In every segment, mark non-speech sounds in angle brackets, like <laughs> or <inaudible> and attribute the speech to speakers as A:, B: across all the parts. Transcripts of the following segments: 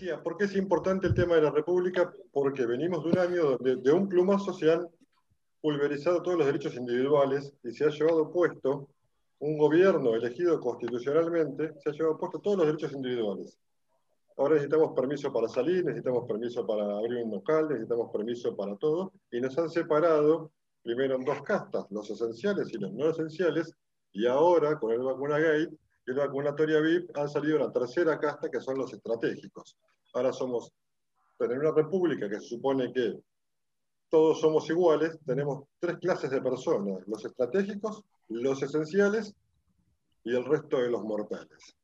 A: decía, ¿por qué es importante el tema de la República? Porque venimos de un año donde de un plumazo se han pulverizado todos los derechos individuales y se ha llevado puesto un gobierno elegido constitucionalmente, se ha llevado puesto todos los derechos individuales. Ahora necesitamos permiso para salir, necesitamos permiso para abrir un local, necesitamos permiso para todo, y nos han separado primero en dos castas, los esenciales y los no esenciales, y ahora con el vacuna gate y el vacunatoria VIP han salido la tercera casta que son los estratégicos. Ahora somos, en una república que se supone que todos somos iguales, tenemos tres clases de personas, los estratégicos, los esenciales y el resto de los mortales.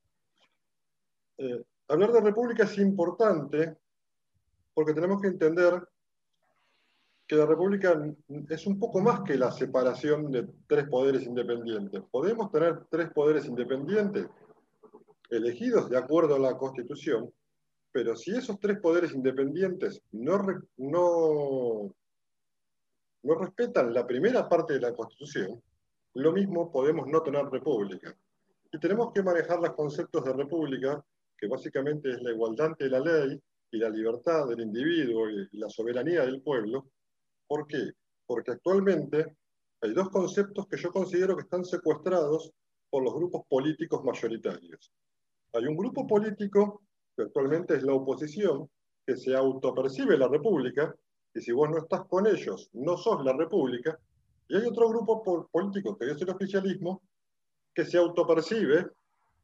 A: Eh, hablar de república es importante porque tenemos que entender que la república es un poco más que la separación de tres poderes independientes. Podemos tener tres poderes independientes elegidos de acuerdo a la Constitución, pero si esos tres poderes independientes no, no, no respetan la primera parte de la Constitución, lo mismo podemos no tener república. Y tenemos que manejar los conceptos de república, que básicamente es la igualdad ante la ley y la libertad del individuo y la soberanía del pueblo, ¿Por qué? Porque actualmente hay dos conceptos que yo considero que están secuestrados por los grupos políticos mayoritarios. Hay un grupo político, que actualmente es la oposición, que se autopercibe la república, y si vos no estás con ellos, no sos la república, y hay otro grupo político, que es el oficialismo, que se autopercibe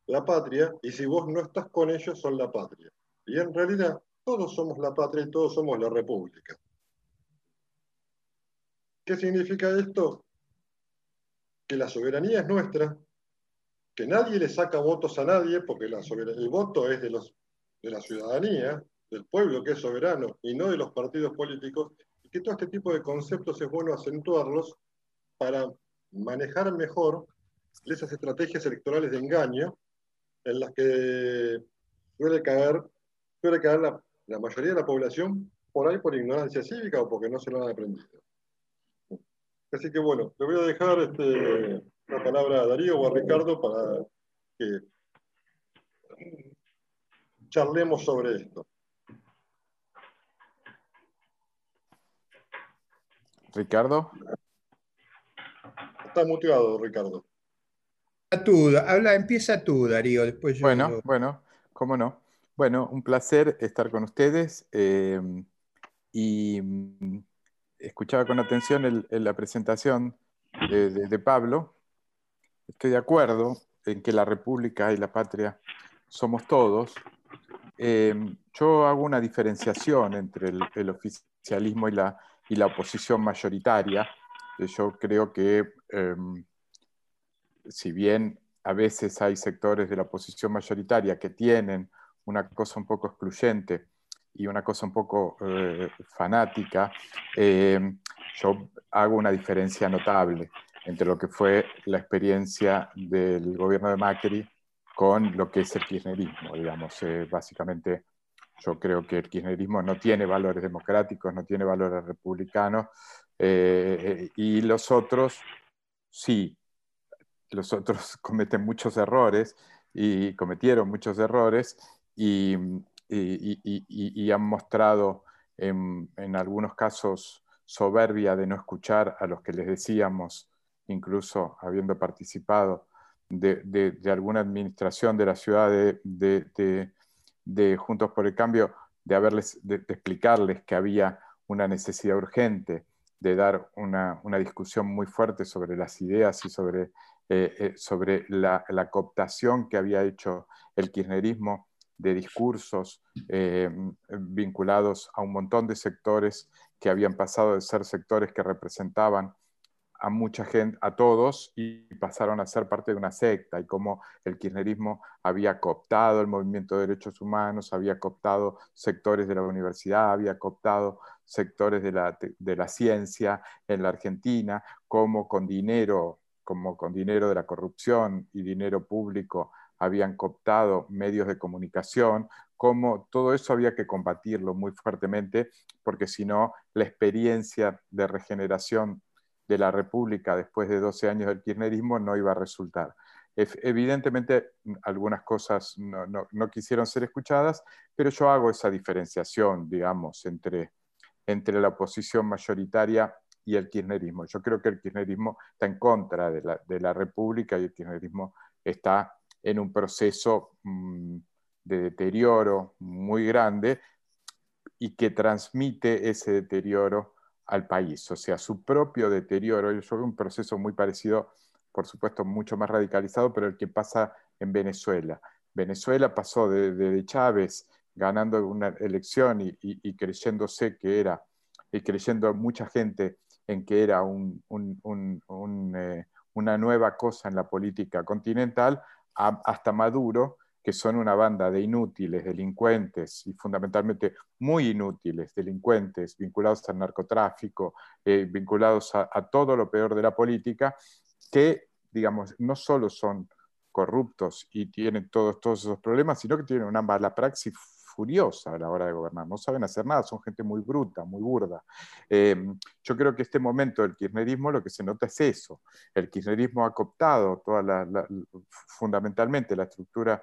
A: la patria, y si vos no estás con ellos, son la patria. Y en realidad, todos somos la patria y todos somos la república. ¿Qué significa esto? Que la soberanía es nuestra, que nadie le saca votos a nadie, porque el voto es de, los, de la ciudadanía, del pueblo que es soberano, y no de los partidos políticos, y que todo este tipo de conceptos es bueno acentuarlos para manejar mejor esas estrategias electorales de engaño en las que suele caer, suele caer la, la mayoría de la población por ahí por ignorancia cívica o porque no se lo han aprendido. Así que bueno, le voy a dejar este, la palabra a Darío o a Ricardo para que charlemos sobre esto.
B: Ricardo.
A: Está muteado, Ricardo.
C: Tú, habla, empieza tú, Darío. Después yo
B: bueno, bueno, cómo no. Bueno, un placer estar con ustedes. Eh, y escuchaba con atención la presentación de, Pablo. Estoy de acuerdo en que la República y la patria somos todos. Em, yo hago una diferenciación entre el, oficialismo y la, oposición mayoritaria. Yo creo que, em, si bien a veces hay sectores de la oposición mayoritaria que tienen una cosa un poco excluyente y una cosa un poco eh, fanática, eh, yo hago una diferencia notable entre lo que fue la experiencia del gobierno de Macri con lo que es el kirchnerismo, digamos. Eh, básicamente, yo creo que el kirchnerismo no tiene valores democráticos, no tiene valores republicanos, y los otros sí, los otros <laughs> cometen muchos errores y cometieron muchos errores y, y, han mostrado en, algunos casos soberbia de no escuchar a los que les decíamos, incluso habiendo participado de, alguna administración de la ciudad de, Juntos por el Cambio, de, haberles, explicarles que había una necesidad urgente de dar una, discusión muy fuerte sobre las ideas y sobre, eh, eh, sobre la, la, cooptación que había hecho el kirchnerismo de discursos eh, vinculados a un montón de sectores que habían pasado de ser sectores que representaban a mucha gente, a todos, y pasaron a ser parte de una secta, y cómo el kirchnerismo había cooptado el movimiento de derechos humanos, había cooptado sectores de la universidad, había cooptado sectores de la, de la ciencia en la Argentina, como con dinero, como con dinero de la corrupción y dinero público habían cooptado medios de comunicación, como todo eso había que combatirlo muy fuertemente, porque si no, la experiencia de regeneración de la República después de 12 años del kirchnerismo no iba a resultar. Evidentemente, algunas cosas no, quisieron ser escuchadas, pero yo hago esa diferenciación, digamos, entre, entre la oposición mayoritaria y el kirchnerismo. Yo creo que el kirchnerismo está en contra de la, de la República y el kirchnerismo está en un proceso mm, de deterioro muy grande y que transmite ese deterioro al país, o sea, su propio deterioro. Yo veo un proceso muy parecido, por supuesto, mucho más radicalizado, pero el que pasa en Venezuela. Venezuela pasó de, Chávez ganando una elección y, creyéndose que era, y creyendo mucha gente en que era eh, una nueva cosa en la política continental, hasta Maduro, que son una banda de inútiles, delincuentes y fundamentalmente muy inútiles, delincuentes vinculados al narcotráfico, eh, vinculados a, todo lo peor de la política, que, digamos, no solo son corruptos y tienen todos, todos esos problemas, sino que tienen una mala praxis furiosa a la hora de gobernar, no saben hacer nada, son gente muy bruta, muy burda. Eh, yo creo que este momento del kirchnerismo lo que se nota es eso, el kirchnerismo ha cooptado fundamentalmente la estructura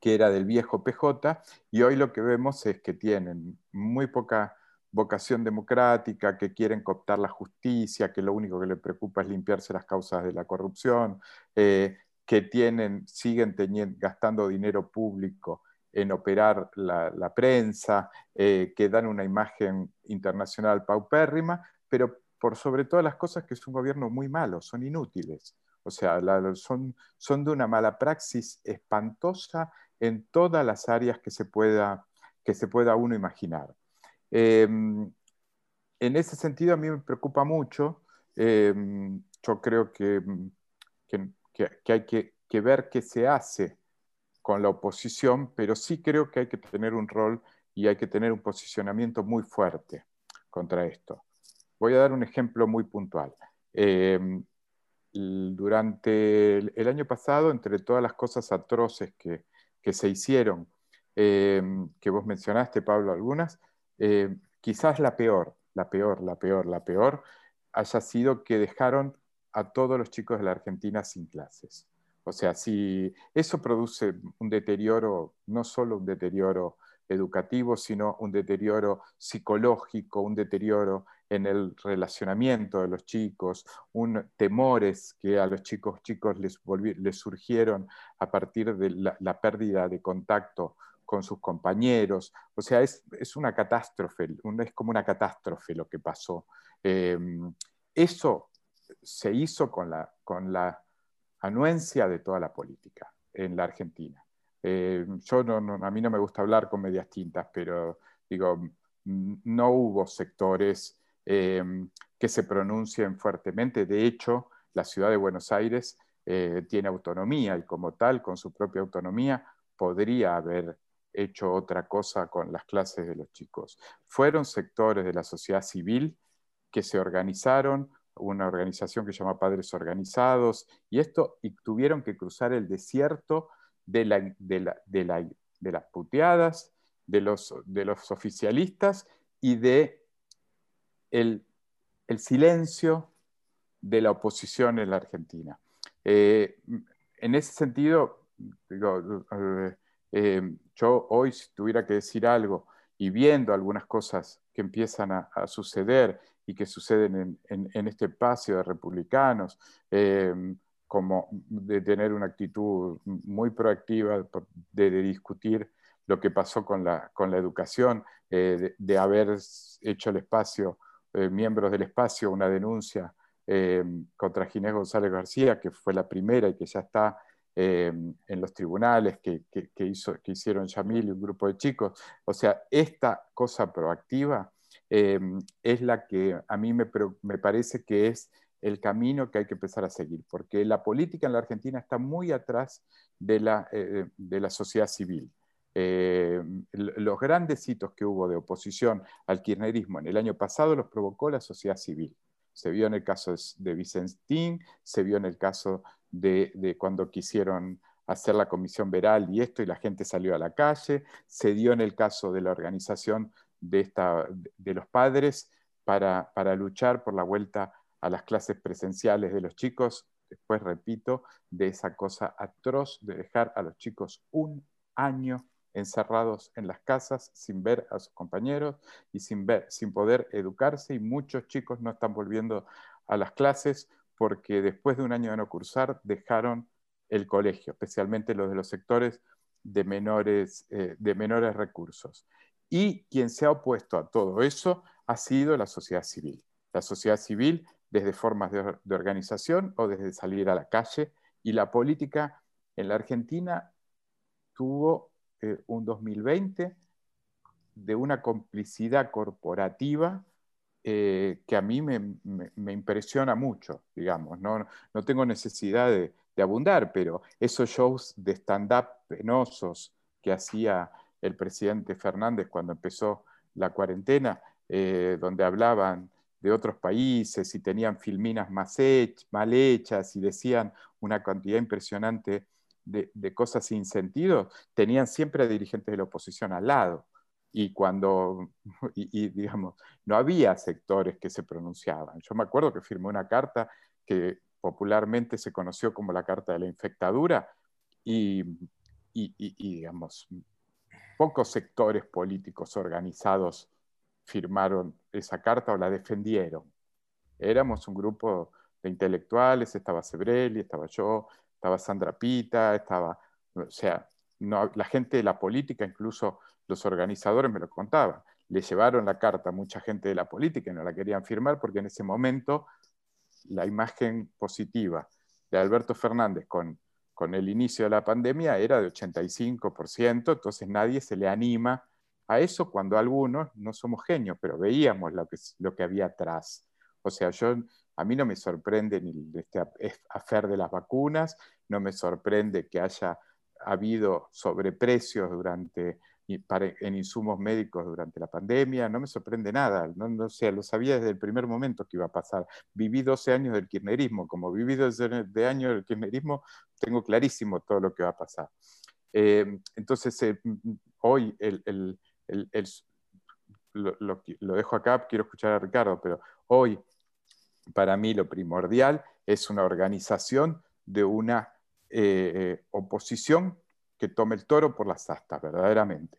B: que era del viejo PJ, y hoy lo que vemos es que tienen muy poca vocación democrática, que quieren cooptar la justicia, que lo único que les preocupa es limpiarse las causas de la corrupción, eh, que tienen, siguen gastando dinero público en operar la, prensa, eh, que dan una imagen internacional paupérrima, pero por sobre todas las cosas que es un gobierno muy malo, son inútiles. O sea, son, son de una mala praxis espantosa en todas las áreas que se pueda, que se pueda uno imaginar. Em, en ese sentido, a mí me preocupa mucho. Em, yo creo que, que, hay que, que ver qué se hace con la oposición, pero sí creo que hay que tener un rol y hay que tener un posicionamiento muy fuerte contra esto. Voy a dar un ejemplo muy puntual. Em, durante el, año pasado, entre todas las cosas atroces que, se hicieron, em, que vos mencionaste, Pablo, algunas, em, quizás la peor, la peor, la peor, la peor, haya sido que dejaron a todos los chicos de la Argentina sin clases. O sea, si eso produce un deterioro, no solo un deterioro educativo, sino un deterioro psicológico, un deterioro en el relacionamiento de los chicos, un temores que a los chicos chicos les, surgieron a partir de la, pérdida de contacto con sus compañeros. O sea, es, una catástrofe, es como una catástrofe lo que pasó. Em, eso se hizo con la, con la anuencia de toda la política en la Argentina. Eh, yo no, a mí no me gusta hablar con medias tintas, pero digo, no hubo sectores eh, que se pronuncien fuertemente. De hecho, la ciudad de Buenos Aires eh, tiene autonomía y como tal, con su propia autonomía, podría haber hecho otra cosa con las clases de los chicos. Fueron sectores de la sociedad civil que se organizaron, una organización que se llama Padres Organizados, y esto, y tuvieron que cruzar el desierto de, la, de, de, las puteadas, de los, de los oficialistas y de el, silencio de la oposición en la Argentina. Eh, en ese sentido, eh, eh, yo hoy si tuviera que decir algo y viendo algunas cosas que empiezan a suceder y que suceden en, este espacio de republicanos, eh, como de tener una actitud muy proactiva de, discutir lo que pasó con la, con la educación, eh, de, haber hecho el espacio, eh, miembros del espacio, una denuncia contra Ginés González García, que fue la primera y que ya está en los tribunales que, que, hizo, que hicieron Yamil y un grupo de chicos. O sea, esta cosa proactiva Em, es la que a mí me, parece que es el camino que hay que empezar a seguir, porque la política en la Argentina está muy atrás de la, eh, de la sociedad civil. Em, los grandes hitos que hubo de oposición al kirchnerismo en el año pasado los provocó la sociedad civil. Se vio en el caso de Vicentín, se vio en el caso de, de cuando quisieron hacer la comisión veral y esto y la gente salió a la calle, se dio en el caso de la organización de, esta, de los padres para, luchar por la vuelta a las clases presenciales de los chicos después repito, de esa cosa atroz de dejar a los chicos un año encerrados en las casas sin ver a sus compañeros y sin, ver, sin poder educarse y muchos chicos no están volviendo a las clases porque después de un año de no cursar dejaron el colegio, especialmente los de los sectores de menores, eh, de menores recursos. Y quien se ha opuesto a todo eso ha sido la sociedad civil. La sociedad civil desde formas de, organización o desde salir a la calle. Y la política en la Argentina tuvo eh, un 2020 de una complicidad corporativa eh, que a mí me, impresiona mucho, digamos. No, no tengo necesidad de, abundar, pero esos shows de stand-up penosos que hacía el presidente Fernández cuando empezó la cuarentena, eh, donde hablaban de otros países y tenían filminas más mal hechas y decían una cantidad impresionante de, cosas sin sentido, tenían siempre a dirigentes de la oposición al lado. Y cuando, <laughs> y, digamos, no había sectores que se pronunciaban. Yo me acuerdo que firmé una carta que popularmente se conoció como la carta de la infectadura y, y digamos, pocos sectores políticos organizados firmaron esa carta o la defendieron. Éramos un grupo de intelectuales, estaba Sebrelli, estaba yo, estaba Sandra Pita, estaba, o sea, la gente de la política, incluso los organizadores me lo contaban. Le llevaron la carta a mucha gente de la política y no la querían firmar porque en ese momento la imagen positiva de Alberto Fernández con, con el inicio de la pandemia era de 85%, entonces nadie se le anima a eso cuando algunos no somos genios, pero veíamos lo que, lo que había atrás. O sea, yo, a mí no me sorprende ni este afer de las vacunas, no me sorprende que haya habido sobreprecios durante, en insumos médicos durante la pandemia, no me sorprende nada, no, no sé, lo sabía desde el primer momento que iba a pasar. Viví 12 años del kirchnerismo, como viví 12 de años del kirchnerismo, tengo clarísimo todo lo que va a pasar. Eh, entonces, eh, hoy el lo, dejo acá, quiero escuchar a Ricardo, pero hoy para mí lo primordial es una organización de una eh, oposición que tome el toro por las astas, verdaderamente.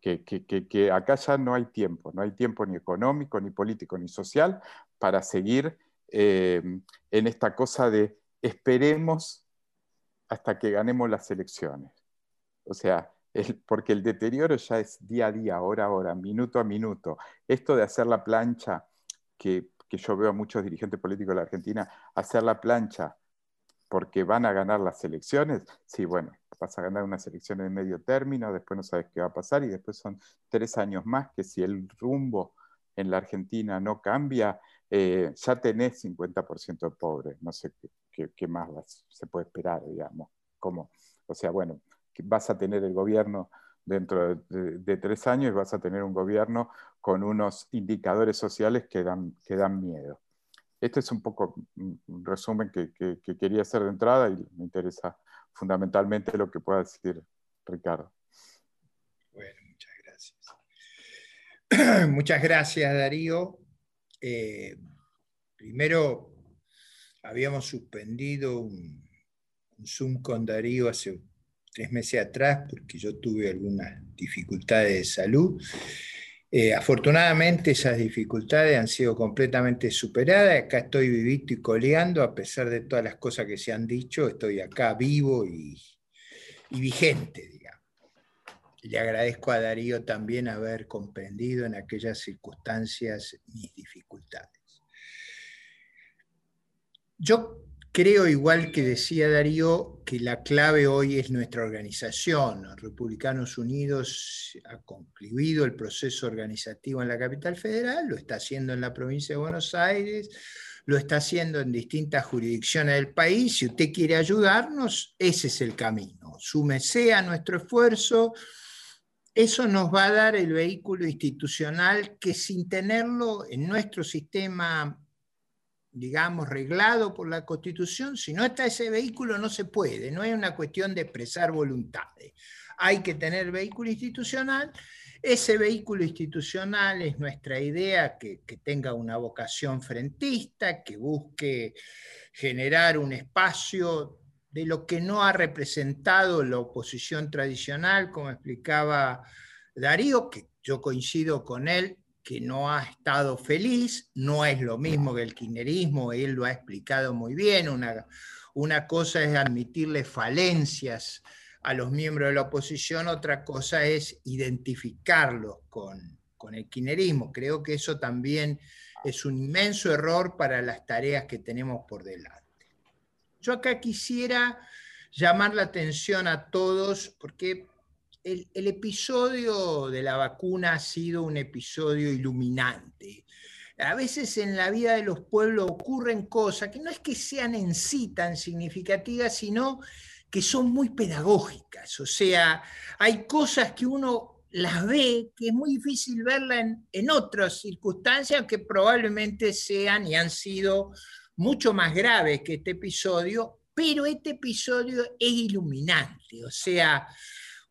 B: Que, acá ya no hay tiempo, no hay tiempo ni económico, ni político, ni social para seguir eh, en esta cosa de esperemos hasta que ganemos las elecciones. O sea, porque el deterioro ya es día a día, hora a hora, minuto a minuto. Esto de hacer la plancha, que, yo veo a muchos dirigentes políticos de la Argentina, hacer la plancha porque van a ganar las elecciones, sí, bueno, vas a ganar unas elecciones de medio término, después no sabes qué va a pasar y después son tres años más que si el rumbo en la Argentina no cambia, eh, ya tenés 50% de pobres, no sé qué, más se puede esperar, digamos. Como, o sea, bueno, vas a tener el gobierno dentro de, tres años vas a tener un gobierno con unos indicadores sociales que dan miedo. Este es un poco un resumen que, quería hacer de entrada y me interesa fundamentalmente lo que pueda decir Ricardo.
C: Bueno, muchas gracias. <clears throat> muchas gracias, Darío. Eh, primero, habíamos suspendido un Zoom con Darío hace tres meses atrás porque yo tuve algunas dificultades de salud. Eh, afortunadamente esas dificultades han sido completamente superadas. Acá estoy vivito y coleando, a pesar de todas las cosas que se han dicho, estoy acá vivo y, vigente, digamos. Le agradezco a Darío también haber comprendido en aquellas circunstancias mis dificultades. Yo Creo, igual que decía Darío, que la clave hoy es nuestra organización. Republicanos Unidos ha concluido el proceso organizativo en la capital federal, lo está haciendo en la provincia de Buenos Aires, lo está haciendo en distintas jurisdicciones del país. Si usted quiere ayudarnos, ese es el camino. Súmese a nuestro esfuerzo. Eso nos va a dar el vehículo institucional que sin tenerlo en nuestro sistema digamos, reglado por la Constitución, si no está ese vehículo no se puede, no es una cuestión de expresar voluntades. Hay que tener vehículo institucional Ese vehículo institucional es nuestra idea que, tenga una vocación frentista, que busque generar un espacio de lo que no ha representado la oposición tradicional, como explicaba Darío, que yo coincido con él, que no ha estado feliz, no es lo mismo que el kirchnerismo, él lo ha explicado muy bien, una, una cosa es admitirle falencias a los miembros de la oposición, otra cosa es identificarlos con, con el kirchnerismo. Creo que eso también es un inmenso error para las tareas que tenemos por delante. Yo acá quisiera llamar la atención a todos porque el, episodio de la vacuna ha sido un episodio iluminante. A veces en la vida de los pueblos ocurren cosas que no es que sean en sí tan significativas, sino que son muy pedagógicas. O sea, hay cosas que uno las ve que es muy difícil verla en, en otras circunstancias que probablemente sean y han sido mucho más graves que este episodio, pero este episodio es iluminante, o sea,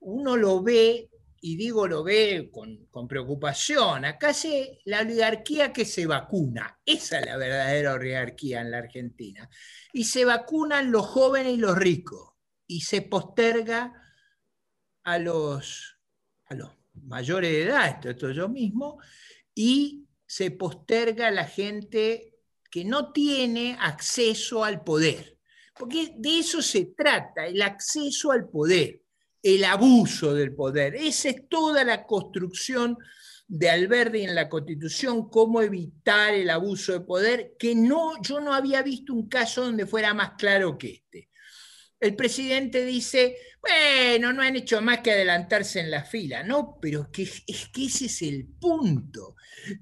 C: uno lo ve, y digo lo ve con, preocupación, acá se la oligarquía que se vacuna, esa es la verdadera oligarquía en la Argentina, y se vacunan los jóvenes y los ricos, y se posterga a los, a mayores de edad, esto yo mismo, y se posterga a la gente que no tiene acceso al poder. Porque de eso se trata, el acceso al poder, el abuso del poder. Esa es toda la construcción de Alberti en la Constitución, cómo evitar el abuso de poder, que no, yo no había visto un caso donde fuera más claro que este. El presidente dice, bueno, no han hecho más que adelantarse en la fila, ¿no? Pero es que ese es el punto.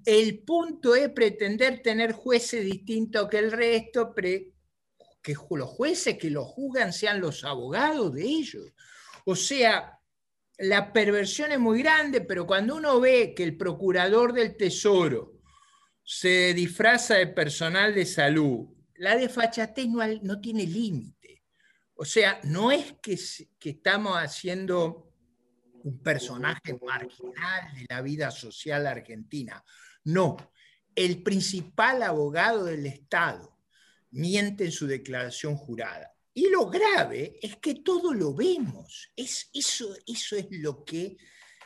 C: El punto es pretender tener jueces distintos que el resto, que los jueces que los juzgan sean los abogados de ellos. O sea, la perversión es muy grande, pero cuando uno ve que el procurador del Tesoro se disfraza de personal de salud, la desfachatez no, no tiene límite. O sea, no es que, que estamos haciendo un personaje marginal de la vida social argentina. No, el principal abogado del Estado miente en su declaración jurada. Y lo grave es que todo lo vemos. Es, eso, eso es lo que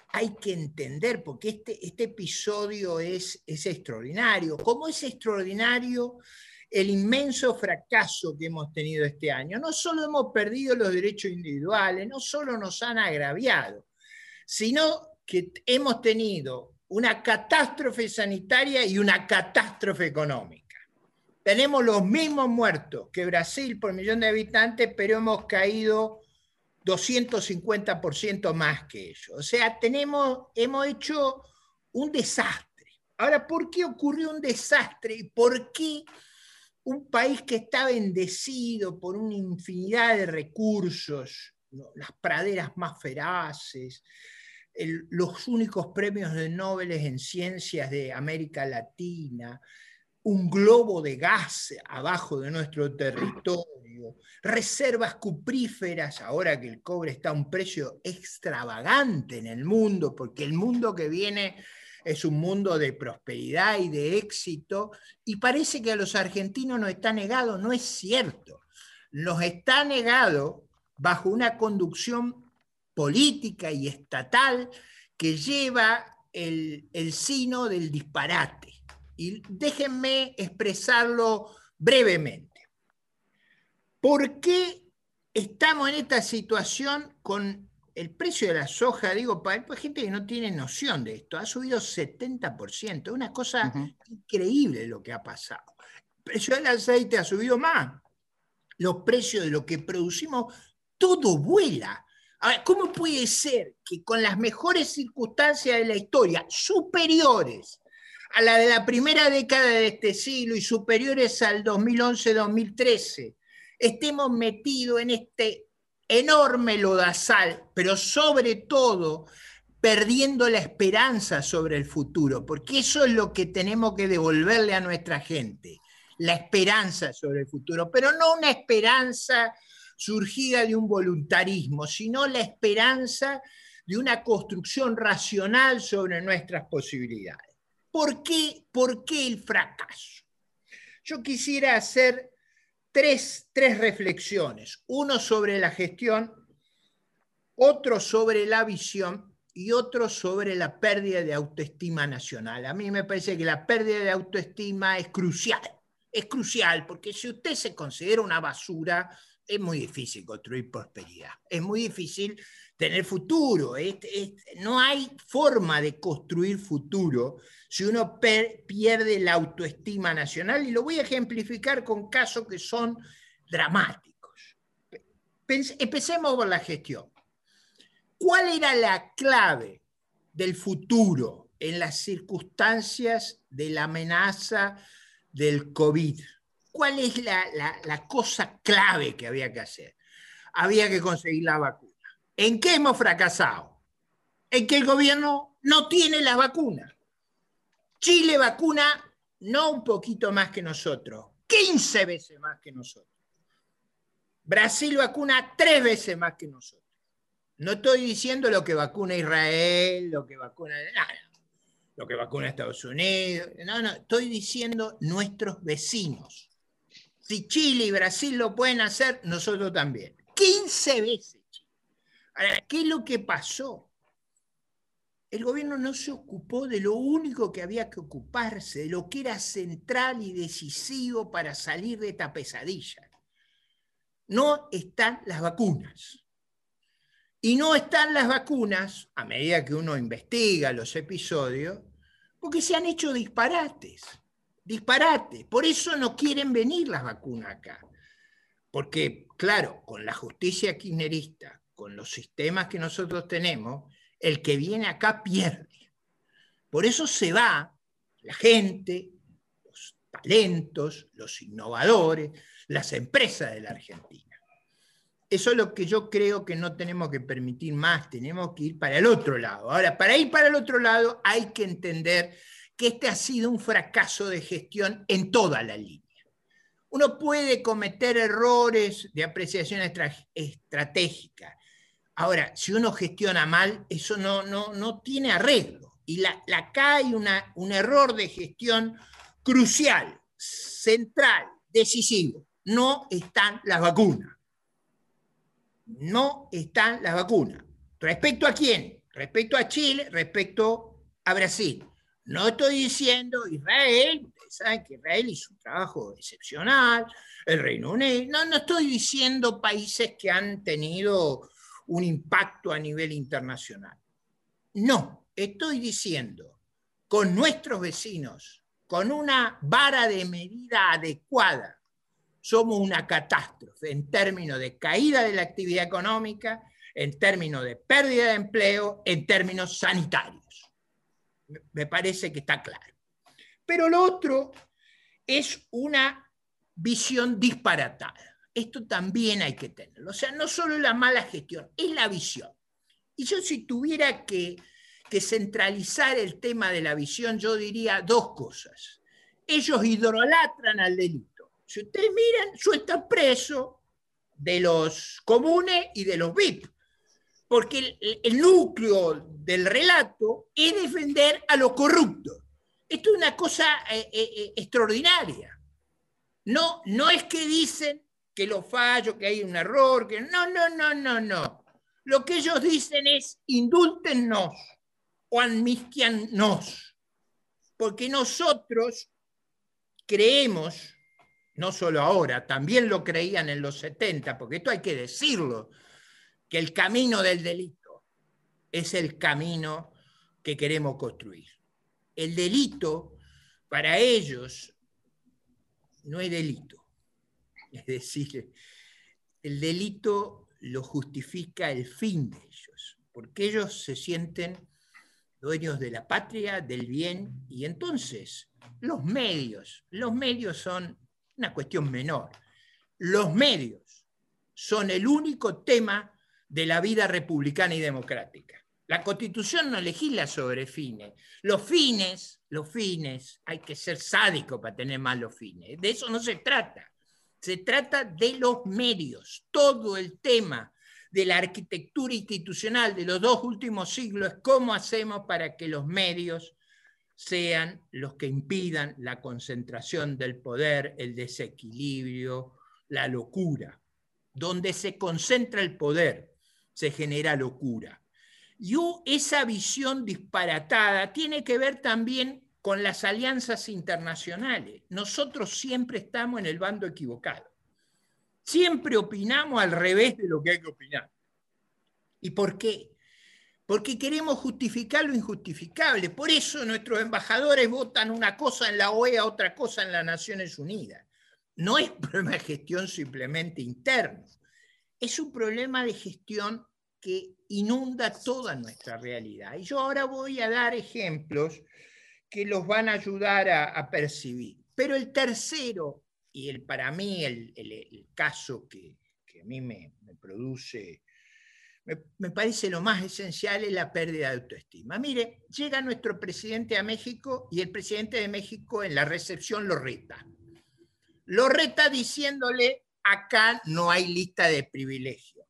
C: hay que entender, porque este, este episodio es, es extraordinario. ¿Cómo es extraordinario el inmenso fracaso que hemos tenido este año. No solo hemos perdido los derechos individuales, no solo nos han agraviado, sino que hemos tenido una catástrofe sanitaria y una catástrofe económica. Tenemos los mismos muertos que Brasil por millón de habitantes, pero hemos caído 250% más que ellos. O sea, tenemos, hemos hecho un desastre. Ahora, ¿por qué ocurrió un desastre y por qué un país que está bendecido por una infinidad de recursos, las praderas más feraces, los únicos premios de Nobel en ciencias de América Latina, un globo de gas abajo de nuestro territorio, reservas cupríferas, ahora que el cobre está a un precio extravagante en el mundo, porque el mundo que viene es un mundo de prosperidad y de éxito, y parece que a los argentinos nos está negado, no es cierto. Nos está negado bajo una conducción política y estatal que lleva el, el sino del disparate. Y déjenme expresarlo brevemente. ¿Por qué estamos en esta situación con el precio de la soja, digo, para gente que no tiene noción de esto, ha subido 70%. Es una cosa increíble lo que ha pasado. El precio del aceite ha subido más. Los precios de lo que producimos, todo vuela. ¿cómo puede ser que con las mejores circunstancias de la historia, superiores a la de la primera década de este siglo y superiores al 2011-2013, estemos metidos en este enorme lodazal, pero sobre todo perdiendo la esperanza sobre el futuro, porque eso es lo que tenemos que devolverle a nuestra gente, la esperanza sobre el futuro, pero no una esperanza surgida de un voluntarismo, sino la esperanza de una construcción racional sobre nuestras posibilidades. ¿Por qué, ¿Por qué el fracaso? Yo quisiera hacer tres, tres reflexiones, uno sobre la gestión, otro sobre la visión y otro sobre la pérdida de autoestima nacional. A mí me parece que la pérdida de autoestima es crucial, es crucial, porque si usted se considera una basura, es muy difícil construir prosperidad, es muy difícil tener futuro, no hay forma de construir futuro si uno pierde la autoestima nacional, y lo voy a ejemplificar con casos que son dramáticos. Empecemos por la gestión. ¿Cuál era la clave del futuro en las circunstancias de la amenaza del COVID? ¿Cuál es la, cosa clave que había que hacer? Había que conseguir la vacuna. ¿En qué hemos fracasado? En que el gobierno no tiene la vacuna. Chile vacuna no un poquito más que nosotros, 15 veces más que nosotros. Brasil vacuna tres veces más que nosotros. No estoy diciendo lo que vacuna Israel, lo que vacuna. lo que vacuna Estados Unidos. No, no, estoy diciendo nuestros vecinos. Si Chile y Brasil lo pueden hacer, nosotros también. 15 veces. Ahora, ¿qué es lo que pasó? El gobierno no se ocupó de lo único que había que ocuparse, de lo que era central y decisivo para salir de esta pesadilla. No están las vacunas. Y no están las vacunas, a medida que uno investiga los episodios, porque se han hecho disparates, disparates. Por eso no quieren venir las vacunas acá. Porque, claro, con la justicia kirchnerista, con los sistemas que nosotros tenemos, el que viene acá pierde. Por eso se va la gente, los talentos, los innovadores, las empresas de la Argentina. Eso es lo que yo creo que no tenemos que permitir más, tenemos que ir para el otro lado. Ahora, para ir para el otro lado hay que entender que este ha sido un fracaso de gestión en toda la línea. Uno puede cometer errores de apreciación estratégica. Ahora, si uno gestiona mal, eso no, no, no tiene arreglo. Y la, acá hay una, un error de gestión crucial, central, decisivo. No están las vacunas no están las vacunas. ¿Respecto a quién? Respecto a Chile, respecto a Brasil. No estoy diciendo Israel, ustedes saben que Israel hizo un trabajo excepcional, el Reino Unido, no, no estoy diciendo países que han tenido un impacto a nivel internacional. No, estoy diciendo con nuestros vecinos, con una vara de medida adecuada somos una catástrofe en términos de caída de la actividad económica, en términos de pérdida de empleo, en términos sanitarios. Me parece que está claro. Pero lo otro es una visión disparatada. Esto también hay que tenerlo. O sea, no solo la mala gestión, es la visión. Y yo si tuviera que, centralizar el tema de la visión, yo diría dos cosas. Ellos idolatran al delito si ustedes miran, sueltan preso de los comunes y de los VIP, porque el, núcleo del relato es defender a los corruptos. Esto es una cosa eh, eh, eh, extraordinaria. No, no es que dicen que lo fallo, que hay un error, que no, no, no, no, no. Lo que ellos dicen es indúltennos o amnistianos, porque nosotros creemos no solo ahora, también lo creían en los 70, porque esto hay que decirlo, que el camino del delito es el camino que queremos construir. El delito, para ellos, no es delito. Es <laughs> decir, el delito lo justifica el fin de ellos, porque ellos se sienten dueños de la patria, del bien, y entonces los medios, los medios son una cuestión menor. Los medios son el único tema de la vida republicana y democrática. La constitución no legisla sobre fines. Los fines, los fines, hay que ser sádico para tener malos fines. De eso no se trata. Se trata de los medios. Todo el tema de la arquitectura institucional de los dos últimos siglos es cómo hacemos para que los medios sean los que impidan la concentración del poder, el desequilibrio, la locura. Donde se concentra el poder, se genera locura. Y esa visión disparatada tiene que ver también con las alianzas internacionales. Nosotros siempre estamos en el bando equivocado. Siempre opinamos al revés de lo que hay que opinar. ¿Y por qué? Porque queremos justificar lo injustificable. Por eso nuestros embajadores votan una cosa en la OEA, otra cosa en las Naciones Unidas. No es problema de gestión simplemente interno, es un problema de gestión que inunda toda nuestra realidad. Y yo ahora voy a dar ejemplos que los van a ayudar a, percibir. Pero el tercero, y el, para mí el, caso que, a mí me, produce, me, me, parece lo más esencial, es la pérdida de autoestima. Mire, llega nuestro presidente a México y el presidente de México en la recepción lo reta. Lo reta diciéndole, acá no hay lista de privilegios.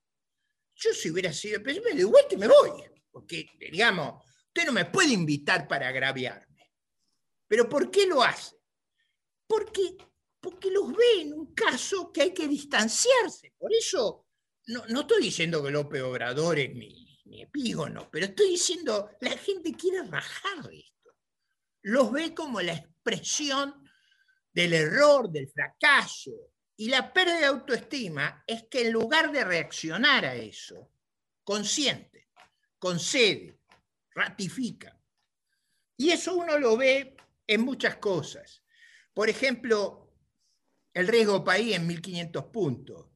C: Yo si hubiera sido el presidente, de vuelta y me voy, porque, digamos, usted no me puede invitar para agraviarme. ¿Pero por qué lo hace? Porque, porque los ve en un caso que hay que distanciarse. Por eso no, no estoy diciendo que López Obrador es mi, mi epígono, pero estoy diciendo, la gente quiere rajar de esto. Los ve como la expresión del error, del fracaso. Y la pérdida de autoestima es que en lugar de reaccionar a eso, consiente, concede, ratifica. Y eso uno lo ve en muchas cosas. Por ejemplo, el riesgo país en 1.500 puntos.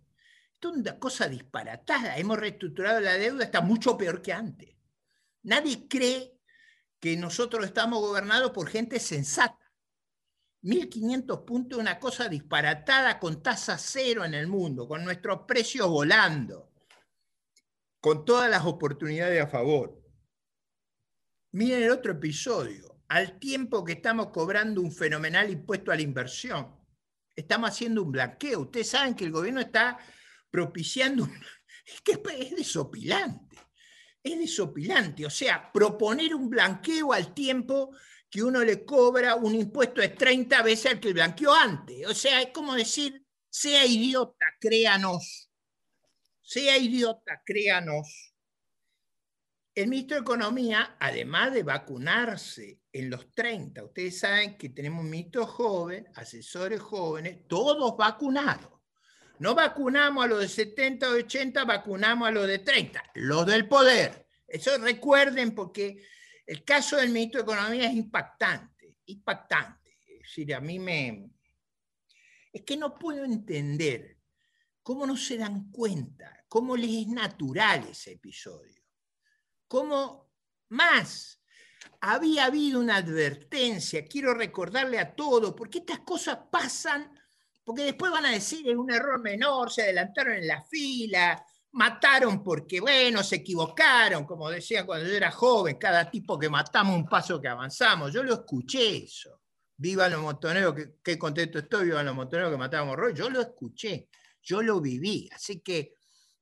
C: Esto es una cosa disparatada. Hemos reestructurado la deuda, está mucho peor que antes. Nadie cree que nosotros estamos gobernados por gente sensata. 1.500 puntos es una cosa disparatada con tasa cero en el mundo, con nuestros precios volando, con todas las oportunidades a favor. Miren el otro episodio al tiempo que estamos cobrando un fenomenal impuesto a la inversión. Estamos haciendo un blanqueo. Ustedes saben que el gobierno está propiciando, es que es desopilante, es desopilante. O sea, proponer un blanqueo al tiempo que uno le cobra un impuesto de 30 veces al que blanqueó antes. O sea, es como decir, sea idiota, créanos. Sea idiota, créanos. El ministro de Economía, además de vacunarse en los 30, ustedes saben que tenemos un joven, asesores jóvenes, todos vacunados. No vacunamos a los de 70 o 80, vacunamos a los de 30, los del poder. Eso recuerden porque el caso del ministro de Economía es impactante, impactante. Es decir, a mí me... Es que no puedo entender cómo no se dan cuenta, cómo les es natural ese episodio cómo más. Había habido una advertencia, quiero recordarle a todos, porque estas cosas pasan, porque después van a decir es un error menor, se adelantaron en la fila, mataron porque, bueno, se equivocaron, como decía cuando yo era joven, cada tipo que matamos un paso que avanzamos, yo lo escuché eso. Viva los montoneros, qué contento estoy, viva los montoneros que matábamos Roy, yo lo escuché, yo lo viví, así que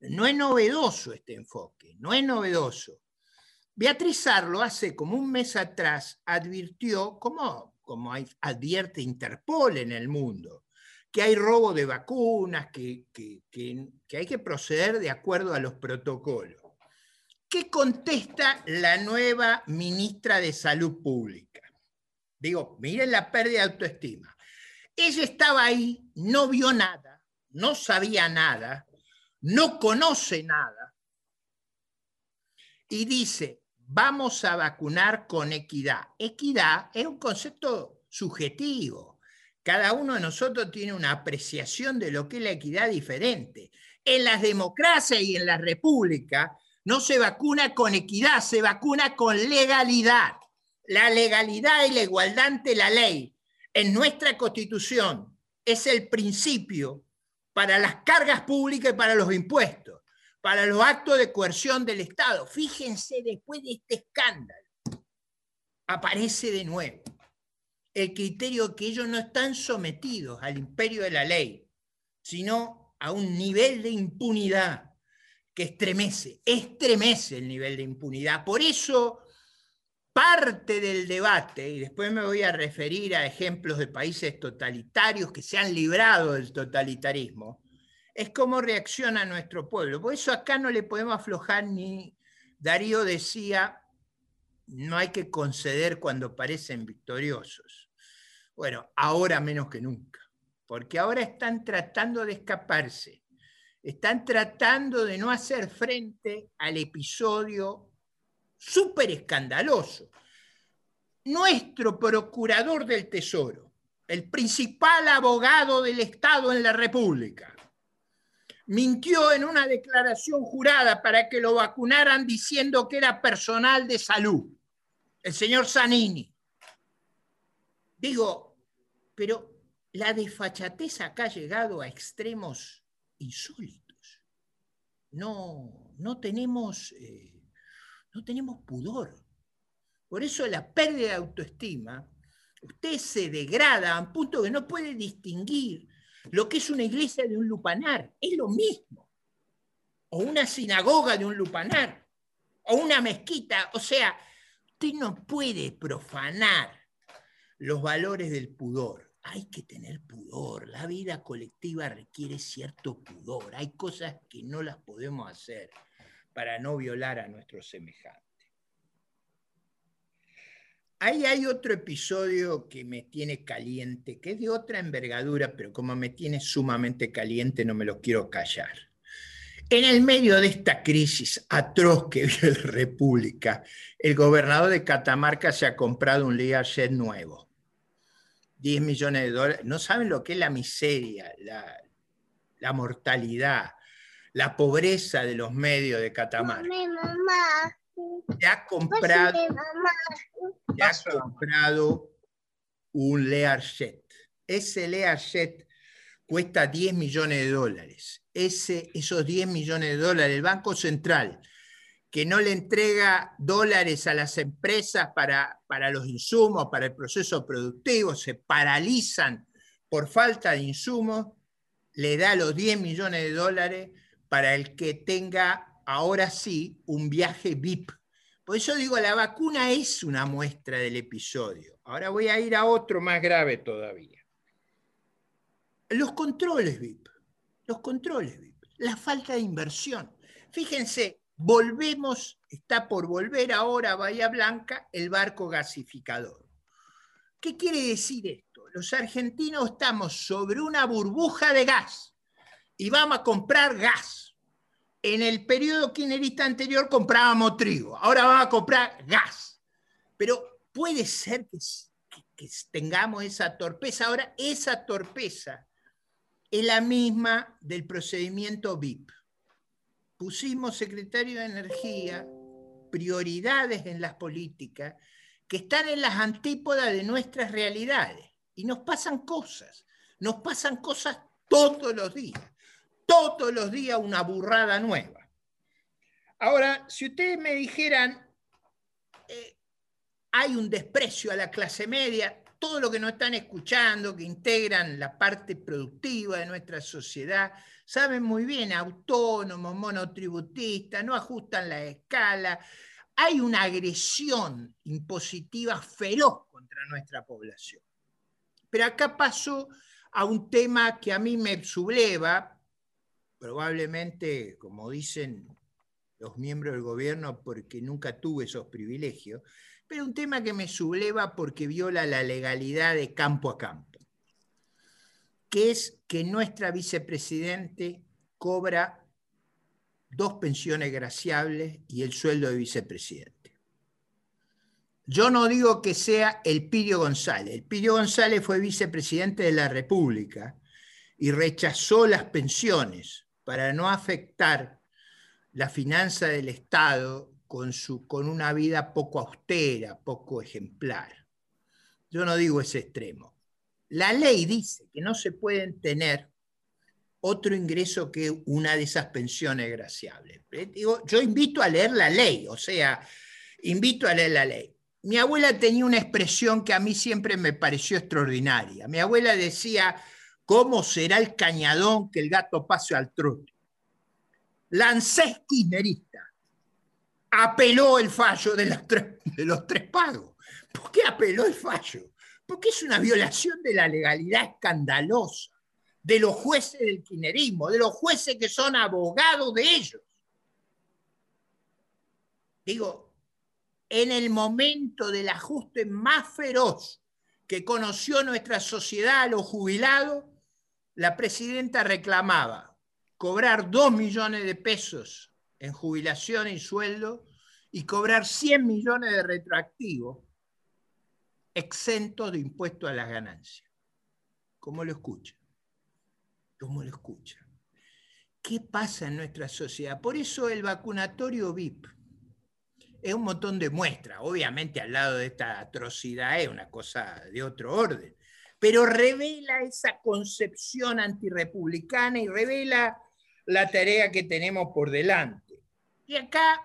C: no es novedoso este enfoque, no es novedoso. Beatriz Arlo hace como un mes atrás advirtió, como, como advierte Interpol en el mundo, que hay robo de vacunas, que, que, hay que proceder de acuerdo a los protocolos. ¿Qué contesta la nueva ministra de Salud Pública? Digo, miren la pérdida de autoestima. Ella estaba ahí, no vio nada, no sabía nada, no conoce nada, y dice, vamos a vacunar con equidad. Equidad es un concepto subjetivo. Cada uno de nosotros tiene una apreciación de lo que es la equidad diferente. En las democracias y en la república no se vacuna con equidad, se vacuna con legalidad. La legalidad y la igualdad ante la ley en nuestra constitución es el principio para las cargas públicas y para los impuestos para los actos de coerción del Estado. Fíjense, después de este escándalo, aparece de nuevo el criterio que ellos no están sometidos al imperio de la ley, sino a un nivel de impunidad que estremece, estremece el nivel de impunidad. Por eso, parte del debate, y después me voy a referir a ejemplos de países totalitarios que se han librado del totalitarismo, es cómo reacciona nuestro pueblo. Por eso acá no le podemos aflojar ni, Darío decía, no hay que conceder cuando parecen victoriosos. Bueno, ahora menos que nunca, porque ahora están tratando de escaparse están tratando de no hacer frente al episodio súper escandaloso. Nuestro procurador del Tesoro, el principal abogado del Estado en la República, mintió en una declaración jurada para que lo vacunaran diciendo que era personal de salud, el señor Zanini. Digo, pero la desfachatez acá ha llegado a extremos insólitos. No, no, tenemos, eh, no tenemos pudor. Por eso la pérdida de autoestima, usted se degrada a un punto que no puede distinguir lo que es una iglesia de un lupanar. Es lo mismo. O una sinagoga de un lupanar. O una mezquita. O sea, usted no puede profanar los valores del pudor hay que tener pudor. La vida colectiva requiere cierto pudor. Hay cosas que no las podemos hacer para no violar a nuestro semejante. Ahí hay otro episodio que me tiene caliente, que es de otra envergadura, pero como me tiene sumamente caliente no me lo quiero callar. En el medio de esta crisis atroz que vive la República, el gobernador de Catamarca se ha comprado un Learjet nuevo 10 millones de dólares. No saben lo que es la miseria, la, mortalidad, la pobreza de los medios de Catamarca. Se ha comprado, ha comprado un Learjet. Ese Learjet cuesta 10 millones de dólares. Ese, esos 10 millones de dólares, el Banco Central que no le entrega dólares a las empresas para, para los insumos, para el proceso productivo, se paralizan por falta de insumos, le da los 10 millones de dólares para el que tenga ahora sí un viaje VIP. Por eso digo, la vacuna es una muestra del episodio. Ahora voy a ir a otro más grave todavía. Los controles VIP, los controles VIP, la falta de inversión. Fíjense, volvemos, está por volver ahora a Bahía Blanca el barco gasificador. ¿Qué quiere decir esto? Los argentinos estamos sobre una burbuja de gas y vamos a comprar gas. En el periodo kirchnerista anterior comprábamos trigo, ahora vamos a comprar gas. Pero puede ser que, que tengamos esa torpeza. Ahora, esa torpeza es la misma del procedimiento VIP pusimos secretario de Energía, prioridades en las políticas que están en las antípodas de nuestras realidades. Y nos pasan cosas, nos pasan cosas todos los días, todos los días una burrada nueva. Ahora, si ustedes me dijeran, eh, hay un desprecio a la clase media, todo lo que nos están escuchando, que integran la parte productiva de nuestra sociedad, saben muy bien, autónomos, monotributistas, no ajustan la escala. Hay una agresión impositiva feroz contra nuestra población. Pero acá paso a un tema que a mí me subleva, probablemente, como dicen los miembros del gobierno, porque nunca tuve esos privilegios, pero un tema que me subleva porque viola la legalidad de campo a campo, que es que nuestra vicepresidente cobra dos pensiones graciables y el sueldo de vicepresidente. Yo no digo que sea el Pidio González. El Pidio González fue vicepresidente de la República y rechazó las pensiones para no afectar la finanza del Estado con, su, con una vida poco austera, poco ejemplar. Yo no digo ese extremo. La ley dice que no se pueden tener otro ingreso que una de esas pensiones graciables. Eh, yo invito a leer la ley, o sea, invito a leer la ley. Mi abuela tenía una expresión que a mí siempre me pareció extraordinaria. Mi abuela decía, ¿cómo será el cañadón que el gato pase al trote? Lancés kirchnerista, apeló el fallo de los, tres, de los tres pagos. ¿Por qué apeló el fallo? Porque es una violación de la legalidad escandalosa de los jueces del kirchnerismo, de los jueces que son abogados de ellos. Digo, en el momento del ajuste más feroz que conoció nuestra sociedad a los jubilados, la presidenta reclamaba cobrar dos millones de pesos en jubilación y sueldo y cobrar 100 millones de retroactivos exentos de impuesto a las ganancias. ¿Cómo lo escuchan? ¿Cómo lo escuchan? ¿Qué pasa en nuestra sociedad? Por eso el vacunatorio VIP es un montón de muestras. Obviamente al lado de esta atrocidad es una cosa de otro orden, pero revela esa concepción antirepublicana y revela la tarea que tenemos por delante. Y acá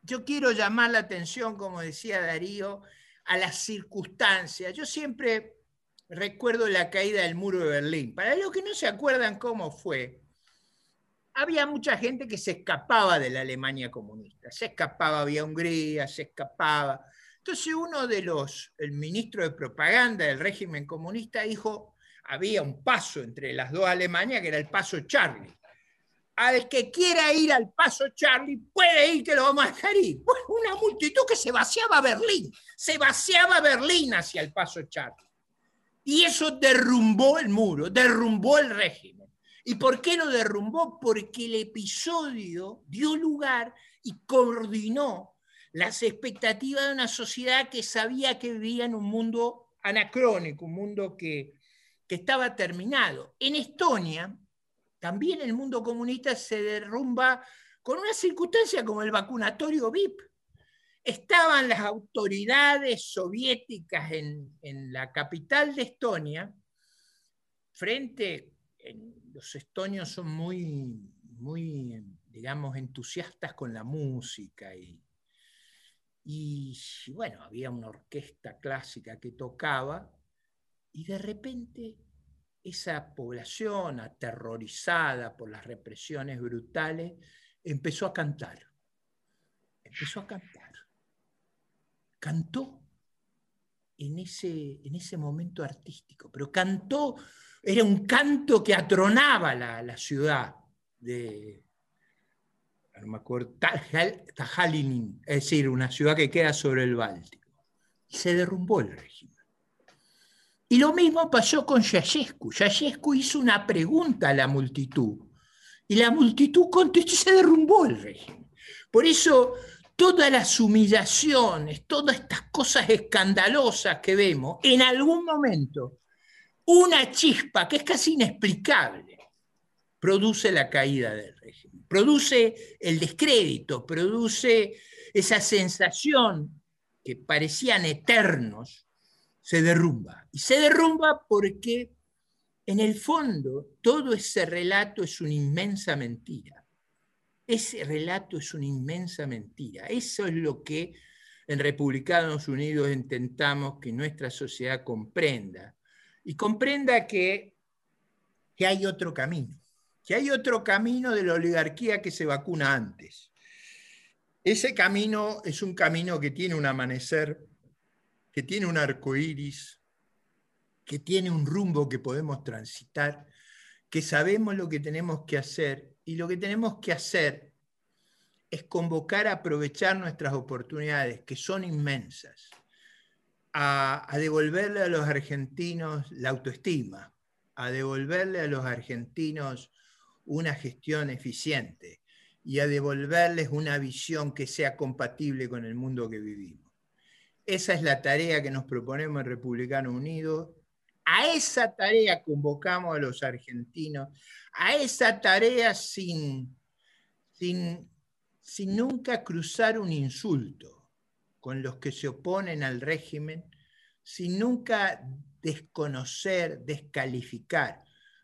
C: yo quiero llamar la atención, como decía Darío, a las circunstancias. Yo siempre recuerdo la caída del muro de Berlín. Para los que no se acuerdan cómo fue, había mucha gente que se escapaba de la Alemania comunista. Se escapaba vía Hungría, se escapaba. Entonces uno de los, el ministro de propaganda del régimen comunista dijo, había un paso entre las dos Alemanias que era el paso Charlie al que quiera ir al paso Charlie puede ir que lo vamos a dejar ir. una multitud que se vaciaba Berlín, se vaciaba Berlín hacia el paso Charlie. Y eso derrumbó el muro, derrumbó el régimen. ¿Y por qué lo derrumbó? Porque el episodio dio lugar y coordinó las expectativas de una sociedad que sabía que vivía en un mundo anacrónico, un mundo que, que estaba terminado. En Estonia, también el mundo comunista se derrumba con una circunstancia como el vacunatorio VIP. Estaban las autoridades soviéticas en, la capital de Estonia, frente, los estonios son muy, muy, digamos, entusiastas con la música y, y bueno, había una orquesta clásica que tocaba y de repente esa población aterrorizada por las represiones brutales empezó a cantar. Empezó a cantar. Cantó en ese, en ese momento artístico, pero cantó, era un canto que atronaba la, ciudad de, no me acuerdo, Tajalinin, es decir, una ciudad que queda sobre el Báltico. Y se derrumbó el régimen. Y lo mismo pasó con Yayescu. Yayescu hizo una pregunta a la multitud y la multitud contestó y se derrumbó el régimen. Por eso todas las humillaciones, todas estas cosas escandalosas que vemos, en algún momento, una chispa que es casi inexplicable, produce la caída del régimen, produce el descrédito, produce esa sensación que parecían eternos se derrumba. Y se derrumba porque en el fondo todo ese relato es una inmensa mentira. Ese relato es una inmensa mentira. Eso es lo que en Republicanos Unidos intentamos que nuestra sociedad comprenda. Y comprenda que, que hay otro camino, que hay otro camino de la oligarquía que se vacuna antes. Ese camino es un camino que tiene un amanecer que tiene un arco iris, que tiene un rumbo que podemos transitar, que sabemos lo que tenemos que hacer y lo que tenemos que hacer es convocar a aprovechar nuestras oportunidades, que son inmensas, a, a devolverle a los argentinos la autoestima, a devolverle a los argentinos una gestión eficiente y a devolverles una visión que sea compatible con el mundo que vivimos. Esa es la tarea que nos proponemos en Republicano Unido. A esa tarea convocamos a los argentinos, a esa tarea sin, sin, sin nunca cruzar un insulto con los que se oponen al régimen, sin nunca desconocer, descalificar.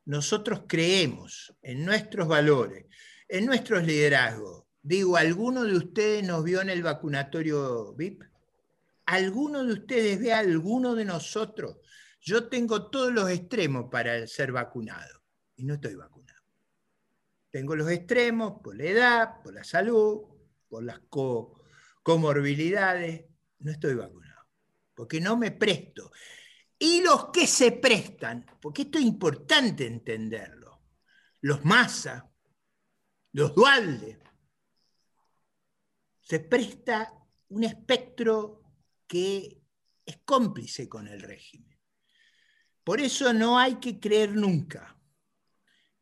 C: Nosotros creemos en nuestros valores, en nuestros liderazgos. Digo, ¿alguno de ustedes nos vio en el vacunatorio VIP? alguno de ustedes ve a alguno de nosotros. Yo tengo todos los extremos para ser vacunado y no estoy vacunado. Tengo los extremos por la edad, por la salud, por las comorbilidades. No estoy vacunado, porque no me presto. Y los que se prestan, porque esto es importante entenderlo, los Massa, los Dualde, se presta un espectro que es cómplice con el régimen. Por eso no hay que creer nunca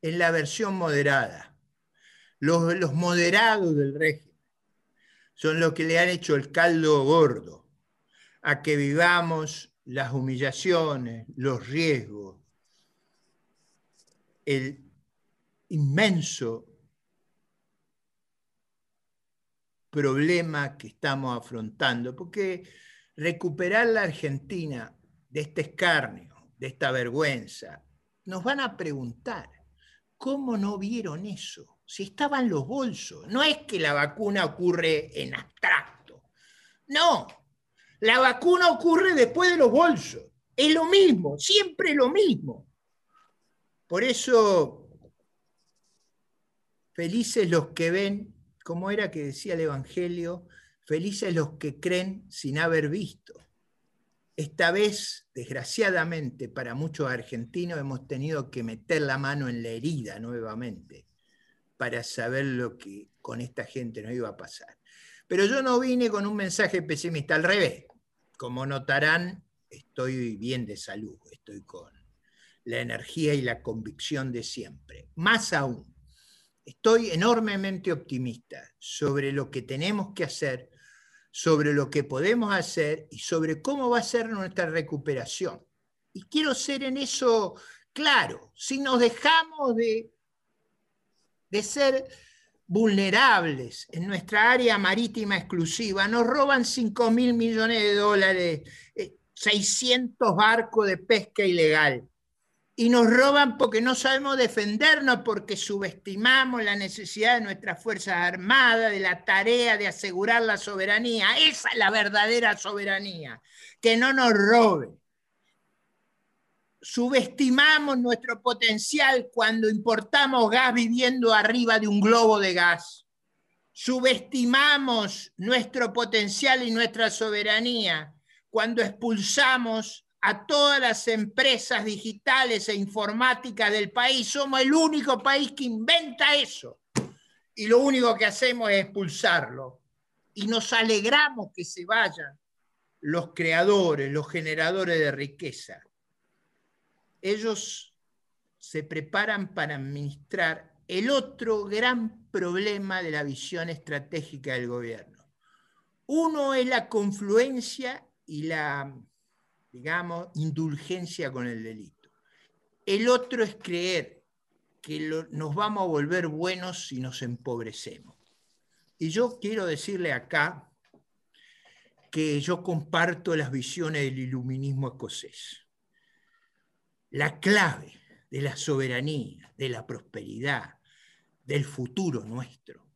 C: en la versión moderada. Los, los moderados del régimen son los que le han hecho el caldo gordo a que vivamos las humillaciones, los riesgos, el inmenso problema que estamos afrontando, porque recuperar la Argentina de este escarnio, de esta vergüenza, nos van a preguntar, ¿cómo no vieron eso? Si estaban los bolsos. No es que la vacuna ocurre en abstracto. No, la vacuna ocurre después de los bolsos. Es lo mismo, siempre lo mismo. Por eso, felices los que ven, como era que decía el Evangelio, felices los que creen sin haber visto. Esta vez, desgraciadamente, para muchos argentinos hemos tenido que meter la mano en la herida nuevamente para saber lo que con esta gente nos iba a pasar. Pero yo no vine con un mensaje pesimista, al revés. Como notarán, estoy bien de salud, estoy con la energía y la convicción de siempre. Más aún, estoy enormemente optimista sobre lo que tenemos que hacer, sobre lo que podemos hacer y sobre cómo va a ser nuestra recuperación. Y quiero ser en eso claro. Si nos dejamos de, de ser vulnerables en nuestra área marítima exclusiva, nos roban 5 mil millones de dólares, 600 eh, barcos de pesca ilegal. Y nos roban porque no sabemos defendernos, porque subestimamos la necesidad de nuestras Fuerzas Armadas, de la tarea de asegurar la soberanía. Esa es la verdadera soberanía, que no nos roben subestimamos nuestro potencial cuando importamos gas viviendo arriba de un globo de gas. Subestimamos nuestro potencial y nuestra soberanía cuando expulsamos a todas las empresas digitales e informáticas del país. Somos el único país que inventa eso. Y lo único que hacemos es expulsarlo. Y nos alegramos que se vayan los creadores, los generadores de riqueza ellos se preparan para administrar el otro gran problema de la visión estratégica del gobierno. Uno es la confluencia y la, digamos, indulgencia con el delito. El otro es creer que nos vamos a volver buenos si nos empobrecemos. Y yo quiero decirle acá que yo comparto las visiones del iluminismo escocés la clave de la soberanía, de la prosperidad, del futuro nuestro,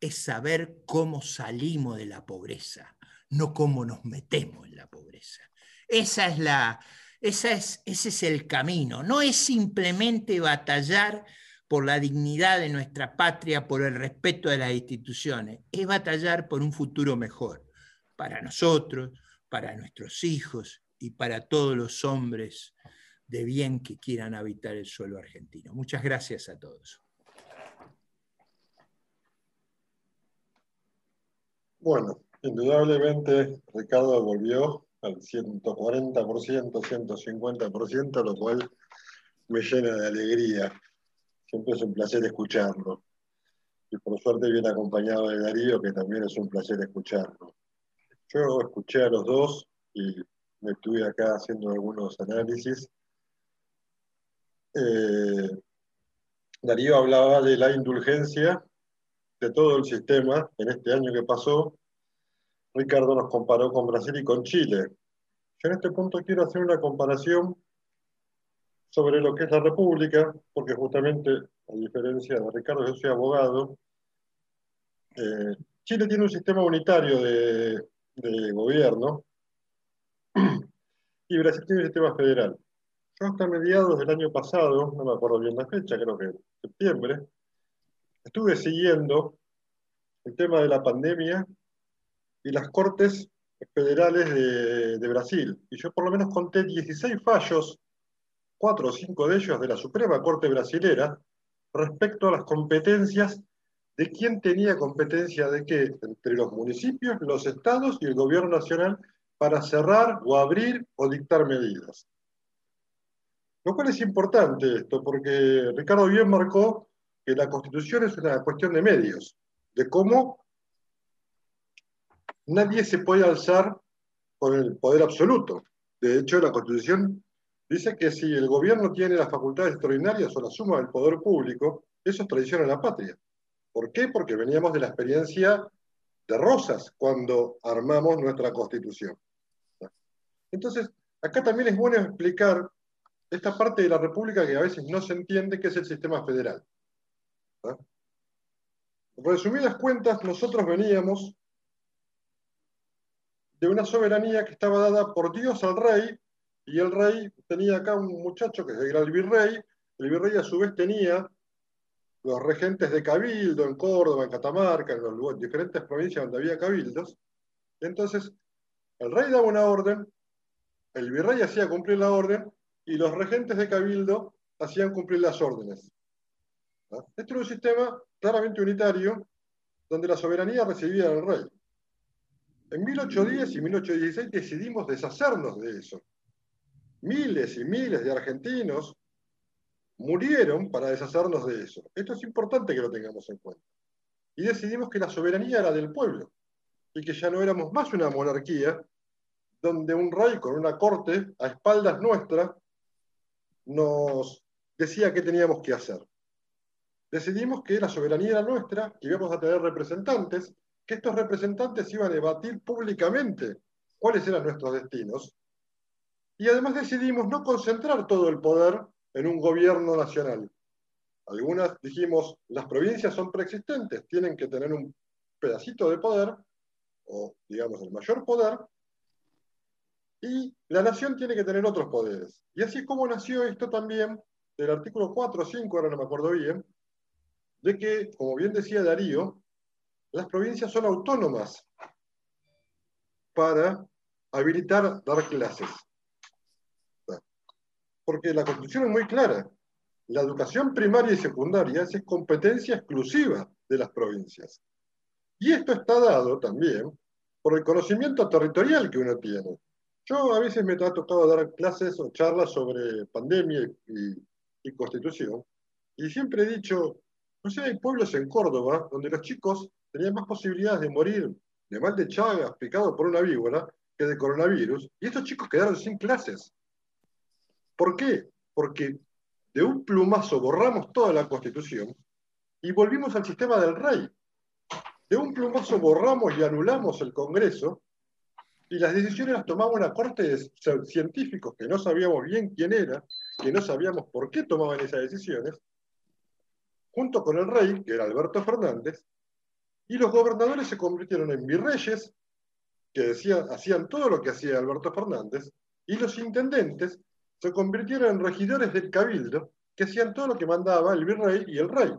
C: es saber cómo salimos de la pobreza, no cómo nos metemos en la pobreza. Esa es la, esa es, ese es el camino. No es simplemente batallar por la dignidad de nuestra patria, por el respeto de las instituciones, es batallar por un futuro mejor para nosotros, para nuestros hijos y para todos los hombres de bien que quieran habitar el suelo argentino. Muchas gracias a todos.
A: Bueno, indudablemente Ricardo volvió al 140%, 150%, lo cual me llena de alegría. Siempre es un placer escucharlo. Y por suerte viene acompañado de Darío, que también es un placer escucharlo. Yo escuché a los dos y me estuve acá haciendo algunos análisis eh, Darío hablaba de la indulgencia de todo el sistema en este año que pasó. Ricardo nos comparó con Brasil y con Chile. Yo en este punto quiero hacer una comparación sobre lo que es la República, porque justamente, a diferencia de Ricardo, yo soy abogado. Eh, Chile tiene un sistema unitario de gobierno <clears throat> y Brasil tiene un sistema federal. Yo hasta mediados del año pasado, no me acuerdo bien la fecha, creo que septiembre, estuve siguiendo el tema de la pandemia y las cortes federales de, Brasil. Y yo por lo menos conté 16 fallos, cuatro o cinco de ellos de la Suprema Corte Brasilera, respecto a las competencias de quién tenía competencia de qué entre los municipios, los estados y el gobierno nacional para cerrar o abrir o dictar medidas. Lo cual es importante esto, porque Ricardo bien marcó que la constitución es una cuestión de medios, de cómo nadie se puede alzar con el poder absoluto. De hecho, la constitución dice que si el gobierno tiene las facultades extraordinarias o la suma del poder público, eso es traición a la patria. ¿Por qué? Porque veníamos de la experiencia de Rosas cuando armamos nuestra constitución. Entonces, acá también es bueno explicar esta parte de la República que a veces no se entiende, que es el sistema federal. Resumidas cuentas, nosotros veníamos de una soberanía que estaba dada por Dios al rey, y el rey tenía acá un muchacho que era el virrey, el virrey a su vez tenía los regentes de cabildo en Córdoba, en Catamarca, en los diferentes provincias donde había cabildos. Entonces, el rey daba una orden, el virrey hacía cumplir la orden y los regentes de cabildo hacían cumplir las órdenes. Este era un sistema claramente unitario donde la soberanía recibía del rey. En 1810 y 1816 decidimos deshacernos de eso. Miles y miles de argentinos murieron para deshacernos de eso. Esto es importante que lo tengamos en cuenta. Y decidimos que la soberanía era del pueblo y que ya no éramos más una monarquía donde un rey con una corte a espaldas nuestras nos decía qué teníamos que hacer. Decidimos que la soberanía era nuestra, que íbamos a tener representantes, que estos representantes iban a debatir públicamente cuáles eran nuestros destinos. Y además decidimos no concentrar todo el poder en un gobierno nacional. Algunas dijimos, las provincias son preexistentes, tienen que tener un pedacito de poder, o digamos el mayor poder, y la nación tiene que tener otros poderes. Y así es como nació esto también del artículo 4 o 5, ahora no me acuerdo bien, de que, como bien decía Darío, las provincias son autónomas para habilitar dar clases. Porque la Constitución es muy clara. La educación primaria y secundaria es competencia exclusiva de las provincias. Y esto está dado también por el conocimiento territorial que uno tiene. Yo a veces me ha tocado dar clases o charlas sobre pandemia y, constitución, y siempre he dicho, no sé, hay pueblos en Córdoba donde los chicos tenían más posibilidades de morir de mal de chagas picado por una víbora que de coronavirus, y estos chicos quedaron sin clases. ¿Por qué? Porque de un plumazo borramos toda la constitución y volvimos al sistema del rey. De un plumazo borramos y anulamos el Congreso y las decisiones las tomaba una corte de científicos que no sabíamos bien quién era, que no sabíamos por qué tomaban esas decisiones, junto con el rey, que era Alberto Fernández, y los gobernadores se convirtieron en virreyes, que hacían todo lo que hacía Alberto Fernández, y los intendentes se convirtieron en regidores del cabildo, que hacían todo lo que mandaba el virrey y el rey.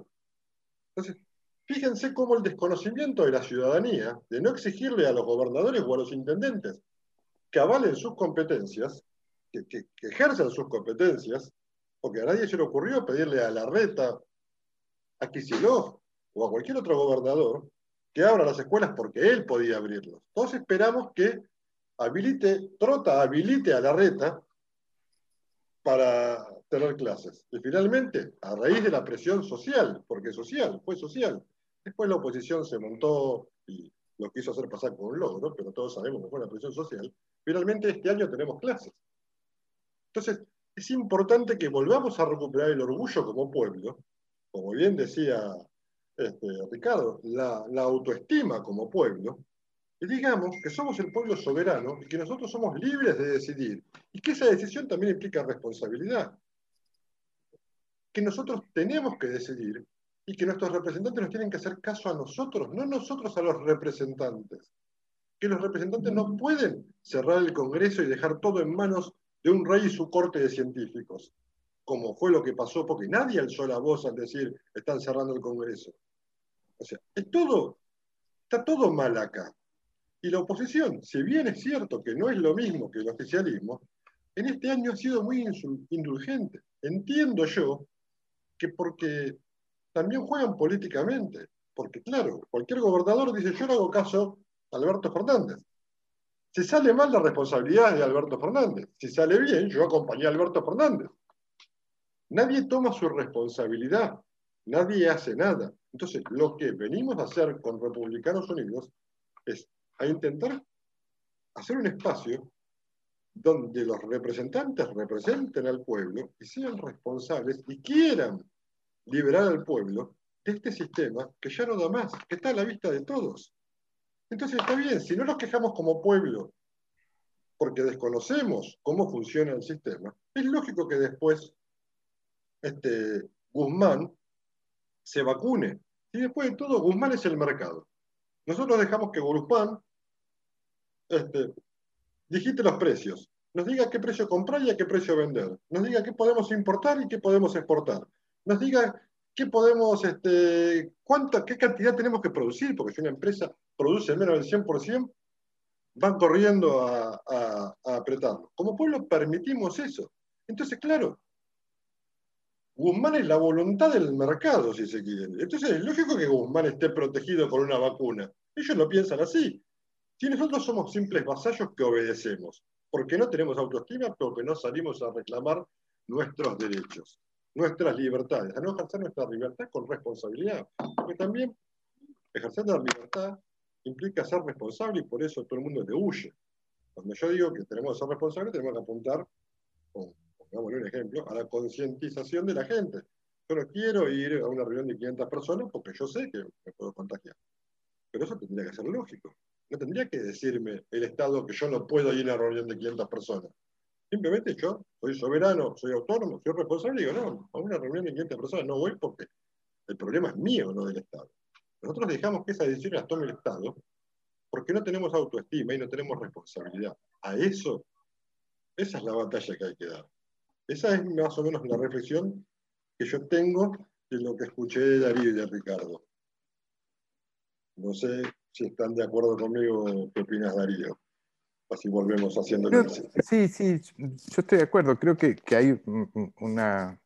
A: Entonces, Fíjense cómo el desconocimiento de la ciudadanía, de no exigirle a los gobernadores o a los intendentes que avalen sus competencias, que, ejerzan sus competencias, porque a nadie se le ocurrió pedirle a Larreta, a Kicillof o a cualquier otro gobernador que abra las escuelas porque él podía abrirlos. Todos esperamos que habilite, Trota habilite a Larreta para tener clases. Y finalmente, a raíz de la presión social, porque social, fue social, Después la oposición se montó y lo quiso hacer pasar por un logro, pero todos sabemos que fue una presión social. Finalmente este año tenemos clases. Entonces, es importante que volvamos a recuperar el orgullo como pueblo, como bien decía este, Ricardo, la, la autoestima como pueblo, y digamos que somos el pueblo soberano y que nosotros somos libres de decidir, y que esa decisión también implica responsabilidad. Que nosotros tenemos que decidir y que nuestros representantes nos tienen que hacer caso a nosotros, no nosotros a los representantes. Que los representantes no pueden cerrar el Congreso y dejar todo en manos de un rey y su corte de científicos, como fue lo que pasó, porque nadie alzó la voz al decir están cerrando el Congreso. O sea, es todo, está todo mal acá. Y la oposición, si bien es cierto que no es lo mismo que el oficialismo, en este año ha sido muy indulgente. Entiendo yo que porque también juegan políticamente, porque claro, cualquier gobernador dice, yo no hago caso a Alberto Fernández. Si sale mal, la responsabilidad de Alberto Fernández. Si sale bien, yo acompañé a Alberto Fernández. Nadie toma su responsabilidad, nadie hace nada. Entonces, lo que venimos a hacer con Republicanos Unidos es a intentar hacer un espacio donde los representantes representen al pueblo y sean responsables y quieran liberar al pueblo de este sistema que ya no da más, que está a la vista de todos. Entonces está bien, si no nos quejamos como pueblo porque desconocemos cómo funciona el sistema, es lógico que después este, Guzmán se vacune. Y después de todo, Guzmán es el mercado. Nosotros dejamos que Guzmán este, digite los precios, nos diga qué precio comprar y a qué precio vender, nos diga qué podemos importar y qué podemos exportar, nos diga qué podemos, este, cuánta, qué cantidad tenemos que producir, porque si una empresa produce menos del 100%, van corriendo a, a apretarlo. Como pueblo permitimos eso. Entonces, claro, Guzmán es la voluntad del mercado, si se quiere. Entonces es lógico que Guzmán esté protegido por una vacuna. Ellos lo piensan así. Si nosotros somos simples vasallos que obedecemos, porque no tenemos autoestima, porque no salimos a reclamar nuestros derechos, nuestras libertades, a no ejercer nuestra libertad con responsabilidad. Porque también ejercer la libertad implica ser responsable y por eso todo el mundo le huye. Cuando yo digo que tenemos que ser responsables, tenemos que apuntar, pongámosle un ejemplo, a la concientización de la gente. Yo no quiero ir a una reunión de 500 personas porque yo sé que me puedo contagiar. Pero eso tendría que ser lógico. No tendría que decirme el Estado que yo no puedo ir a una reunión de 500 personas. Simplemente yo soy soberano, soy autónomo, soy responsable digo, no, a una reunión de 500 personas no voy porque el problema es mío, no del Estado. Nosotros dejamos que esas decisiones las tome el Estado porque no tenemos autoestima y no tenemos responsabilidad. A eso, esa es la batalla que hay que dar. Esa es más o menos la reflexión que yo tengo de lo que escuché de Darío y de Ricardo. No sé si están de acuerdo conmigo, ¿qué opinas, Darío? Así volvemos haciendo el
B: Sí, sí, yo estoy de acuerdo. Creo que, hay una,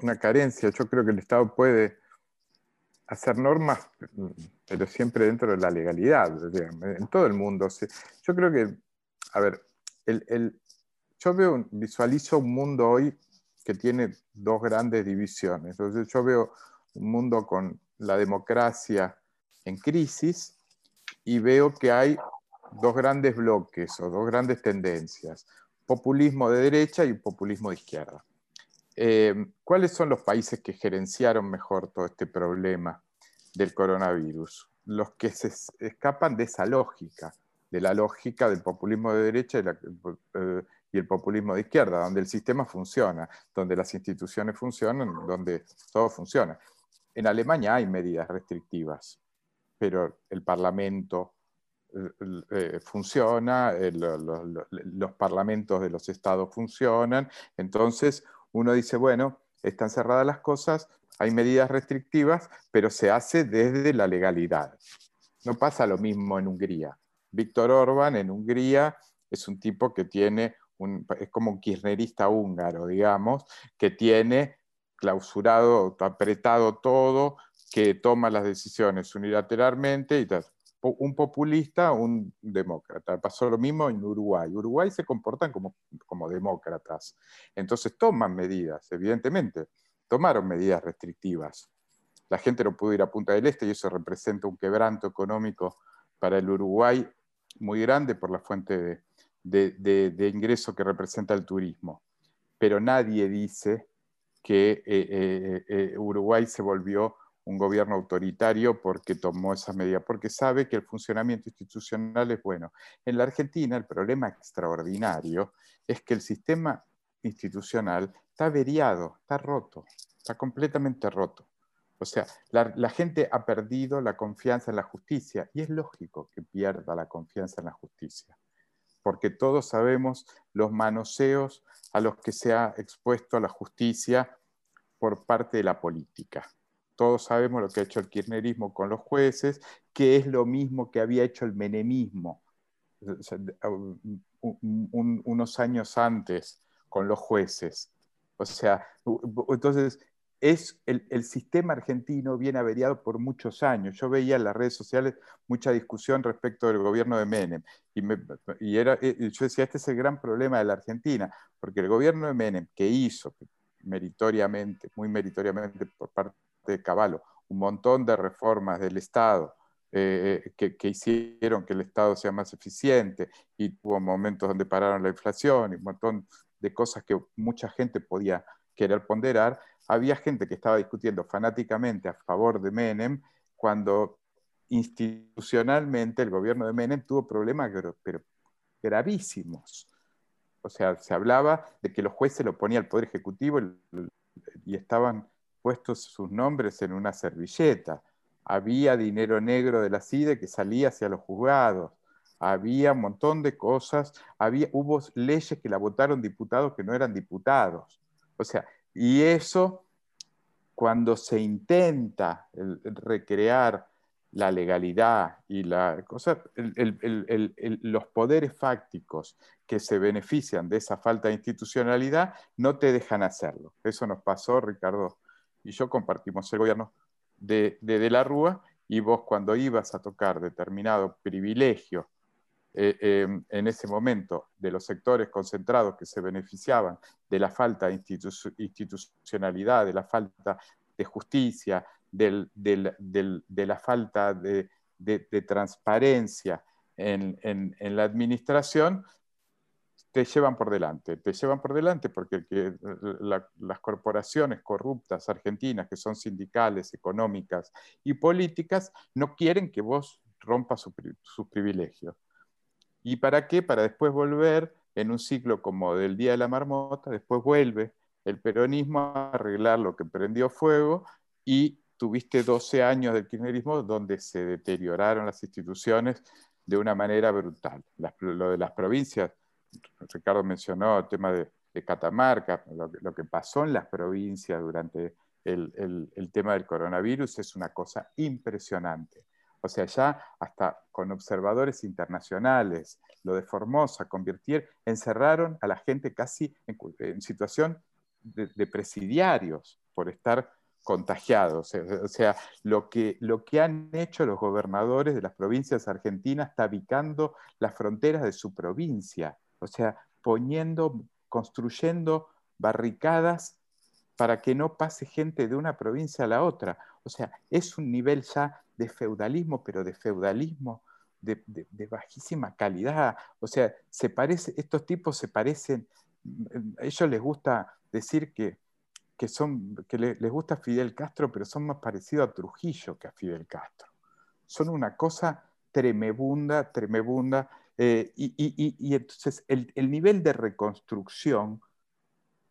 B: una, carencia. Yo creo que el Estado puede hacer normas, pero siempre dentro de la legalidad, en todo el mundo. Yo creo que, a ver, el, yo veo, visualizo un mundo hoy que tiene dos grandes divisiones. Entonces yo veo un mundo con la democracia en crisis y veo que hay dos grandes bloques o dos grandes tendencias, populismo de derecha y populismo de izquierda. Eh, ¿Cuáles son los países que gerenciaron mejor todo este problema del coronavirus? Los que se escapan de esa lógica, de la lógica del populismo de derecha y, eh, y el populismo de izquierda, donde el sistema funciona, donde las instituciones funcionan, donde todo funciona. En Alemania hay medidas restrictivas, pero el Parlamento eh, funciona, los parlamentos de los estados funcionan, entonces uno dice, bueno, están cerradas las cosas, hay medidas restrictivas, pero se hace desde la legalidad. No pasa lo mismo en Hungría. Víctor Orban en Hungría es un tipo que tiene, un, es como un kirchnerista húngaro, digamos, que tiene clausurado, apretado todo, que toma las decisiones unilateralmente y tal. Un populista, un demócrata. Pasó lo mismo en Uruguay. Uruguay se comportan como, como demócratas. Entonces toman medidas, evidentemente. Tomaron medidas restrictivas. La gente no pudo ir a Punta del Este y eso representa un quebranto económico para el Uruguay muy grande por la fuente de, ingreso que representa el turismo. Pero nadie dice que eh, eh, eh, Uruguay se volvió un gobierno autoritario porque tomó esas medidas, porque sabe que el funcionamiento institucional es bueno. En la Argentina el problema extraordinario es que el sistema institucional está averiado, está roto, está completamente roto. O sea, la, la, gente ha perdido la confianza en la justicia y es lógico que pierda la confianza en la justicia, porque todos sabemos los manoseos a los que se ha expuesto la justicia por parte de la política todos sabemos lo que ha hecho el kirchnerismo con los jueces, que es lo mismo que había hecho el menemismo unos años antes con los jueces. O sea, entonces es el, sistema argentino viene averiado por muchos años. Yo veía en las redes sociales mucha discusión respecto del gobierno de Menem. Y, y era, eh, yo decía, este es el gran problema de la Argentina, porque el gobierno de Menem, que hizo meritoriamente, muy meritoriamente por parte de Caballo, un montón de reformas del Estado, eh, que, que, hicieron que el Estado sea más eficiente y hubo momentos donde pararon la inflación y un montón de cosas que mucha gente podía querer ponderar, había gente que estaba discutiendo fanáticamente a favor de Menem cuando institucionalmente el gobierno de Menem tuvo problemas pero gravísimos. O sea, se hablaba de que los jueces lo ponía el Poder Ejecutivo y estaban puestos sus nombres en una servilleta. Había dinero negro de la CIDE que salía hacia los juzgados. Había un montón de cosas. Había, hubo leyes que la votaron diputados que no eran diputados. O sea, y eso, cuando se intenta recrear la legalidad y la cosa, los poderes fácticos que se benefician de esa falta de institucionalidad no te dejan hacerlo. Eso nos pasó, Ricardo y yo compartimos el gobierno de, de, la Rúa y vos cuando ibas a tocar determinado privilegio eh, em, en ese momento de los sectores concentrados que se beneficiaban de la falta de institucionalidad, de la falta de justicia, de la falta de, transparencia en, en, la administración, te llevan por delante. Te llevan por delante porque las corporaciones corruptas argentinas, que son sindicales, económicas y políticas, no quieren que vos rompas sus privilegios. ¿Y para qué? Para después volver en un ciclo como del Día de la Marmota, después vuelve el peronismo a arreglar lo que prendió fuego y tuviste 12 años del kirchnerismo donde se deterioraron las instituciones de una manera brutal. lo de las provincias, Ricardo mencionó el tema de, Catamarca, lo, que pasó en las provincias durante el tema del coronavirus es una cosa impresionante. O sea, ya hasta con observadores internacionales, lo de Formosa, convirtieron, encerraron a la gente casi en, situación de, presidiarios por estar contagiados. O sea, lo que, lo que han hecho los gobernadores de las provincias argentinas tabicando las fronteras de su provincia. O sea, poniendo, construyendo barricadas para que no pase gente de una provincia a la otra. O sea, es un nivel ya de feudalismo, pero de feudalismo de, bajísima calidad. O sea, se estos tipos se parecen, mm, a ellos les gusta decir que, son, que les gusta Fidel Castro, pero son más parecidos a Trujillo que a Fidel Castro. Son una cosa tremebunda, tremebunda. Eh, y, entonces el, el nivel de reconstrucción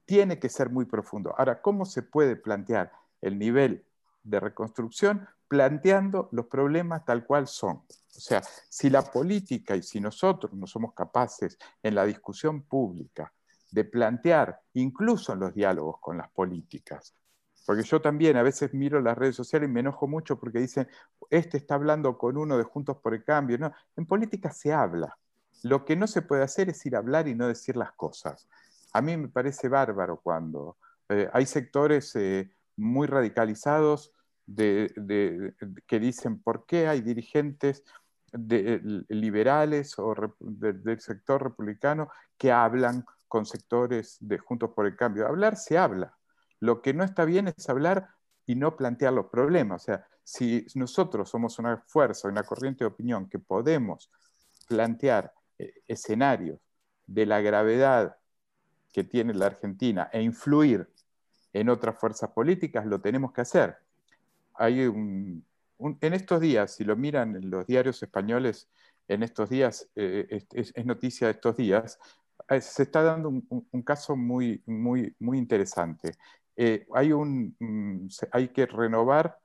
B: tiene que ser muy profundo. Ahora, ¿cómo se puede plantear el nivel de reconstrucción? planteando los problemas tal cual son. O sea, si la política y si nosotros no somos capaces en la discusión pública de plantear, incluso en los diálogos con las políticas, porque yo también a veces miro las redes sociales y me enojo mucho porque dicen, este está hablando con uno de Juntos por el Cambio. No, en política se habla. Lo que no se puede hacer es ir a hablar y no decir las cosas. A mí me parece bárbaro cuando eh, hay sectores eh, muy radicalizados que dicen por qué hay dirigentes liberales o del sector republicano que hablan con sectores de Juntos por el Cambio. Hablar se habla. Lo que no está bien es hablar y no plantear los problemas. O sea, si nosotros somos una fuerza, una corriente de opinión que podemos plantear eh, escenarios de la gravedad que tiene la Argentina e influir en otras fuerzas políticas, lo tenemos que hacer hay un, en estos días, si lo miran en los diarios españoles, en estos días, eh, es, noticia de estos días, eh, se está dando un, caso muy, muy, muy interesante. Eh, mm, hay que renovar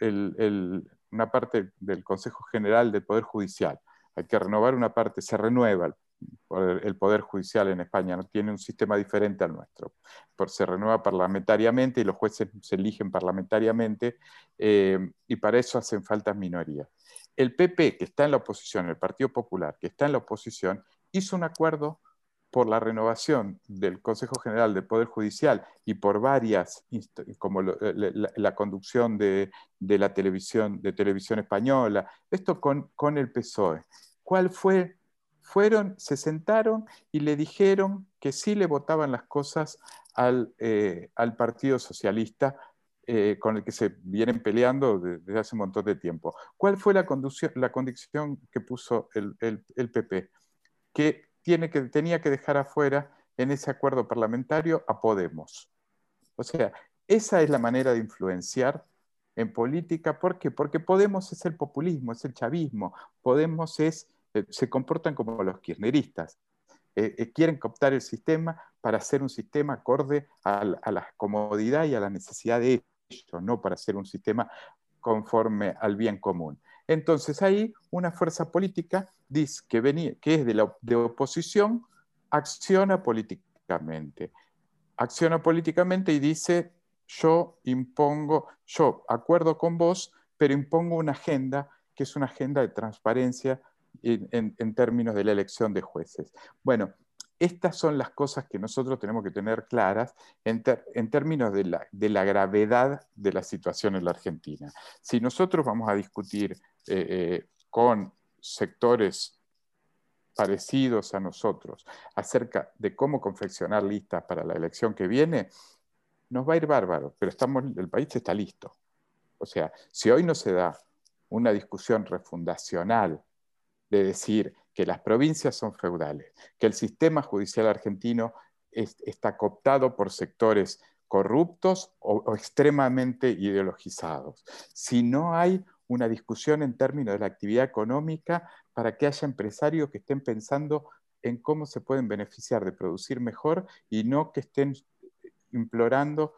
B: una parte del Consejo General del Poder Judicial. Hay que renovar una parte, se renueva el Poder Judicial en España, no tiene un sistema diferente al nuestro, se renueva parlamentariamente y los jueces se eligen parlamentariamente eh, y para eso hacen falta minorías. El PP, que está en la oposición, el Partido Popular, que está en la oposición, hizo un acuerdo por la renovación del Consejo General del Poder Judicial y por varias, como eh, la, conducción de, la televisión, de televisión española, esto con, con el PSOE. ¿Cuál fue? Fueron, se sentaron y le dijeron que sí le votaban las cosas al, eh, Partido Socialista eh, con el que se vienen peleando desde hace un montón de tiempo. ¿Cuál fue la, la condición que puso el, el PP? Que que, tenía que dejar afuera en ese acuerdo parlamentario a Podemos. O sea, esa es la manera de influenciar en política. ¿Por qué? Porque Podemos es el populismo, es el chavismo. Podemos es, eh, se comportan como los kirchneristas. Eh, eh, quieren cooptar el sistema para hacer un sistema acorde a la, comodidad y a la necesidad de ellos, no para hacer un sistema conforme al bien común. Entonces ahí una fuerza política que, venía, que es de, la, de oposición, acciona políticamente. Acciona políticamente y dice, yo impongo, yo acuerdo con vos, pero impongo una agenda que es una agenda de transparencia en, en términos de la elección de jueces. Bueno, estas son las cosas que nosotros tenemos que tener claras en, términos de la, gravedad de la situación en la Argentina. Si nosotros vamos a discutir eh, eh, con sectores parecidos a nosotros acerca de cómo confeccionar listas para la elección que viene, nos va a ir bárbaro, pero estamos, el país está listo. O sea, si hoy no se da una discusión refundacional de decir que las provincias son feudales, que el sistema judicial argentino está cooptado por sectores corruptos o, extremadamente ideologizados. Si no hay una discusión en términos de la actividad económica para que haya empresarios que estén pensando en cómo se pueden beneficiar de producir mejor y no que estén implorando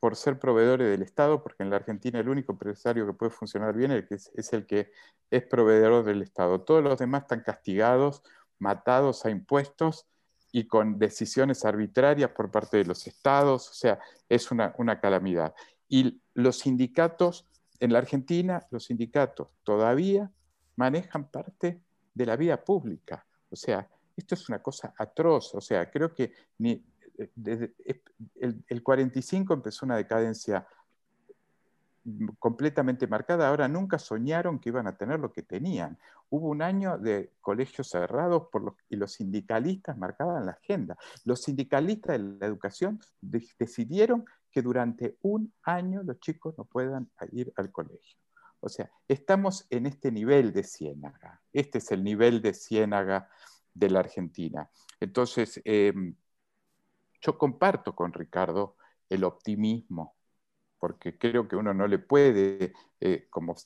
B: por ser proveedores del Estado, porque en la Argentina el único empresario que puede funcionar bien es, el que es proveedor del Estado. Todos los demás están castigados, matados a impuestos y con decisiones arbitrarias por parte de los estados, o sea, es una, una calamidad. Y los sindicatos, en la Argentina, los sindicatos todavía manejan parte de la vida pública. O sea, esto es una cosa atroz. O sea, creo que ni, desde el, 45 empezó una decadencia completamente marcada, ahora nunca soñaron que iban a tener lo que tenían. Hubo un año de colegios cerrados por y los sindicalistas marcaban la agenda. Los sindicalistas de la educación decidieron que durante un año los chicos no puedan ir al colegio. O sea, estamos en este nivel de ciénaga. Este es el nivel de ciénaga de la Argentina. Entonces, em, yo comparto con Ricardo el optimismo, porque creo que uno no le puede, eh, como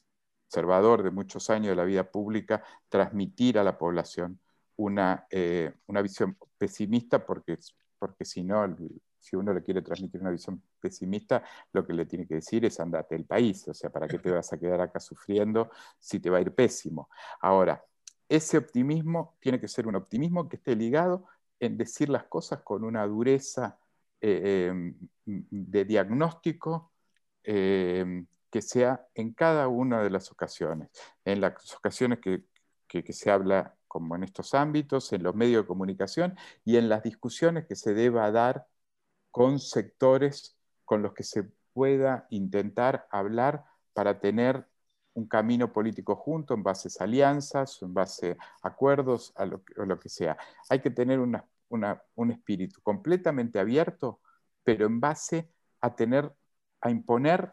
B: observador de muchos años de la vida pública, transmitir a la población una, eh, una visión pesimista, porque, porque si no, si uno le quiere transmitir una visión pesimista, lo que le tiene que decir es andate del país, o sea, ¿para qué te vas a quedar acá sufriendo si te va a ir pésimo? Ahora, ese optimismo tiene que ser un optimismo que esté ligado en decir las cosas con una dureza eh, em, de diagnóstico em, que sea en cada una de las ocasiones. En las ocasiones que, se habla como en estos ámbitos, en los medios de comunicación y en las discusiones que se deba dar con sectores con los que se pueda intentar hablar para tener un camino político junto en base a alianzas, en base a acuerdos, a lo, a lo que sea. Hay que tener una un espíritu completamente abierto, pero en base a tener, a imponer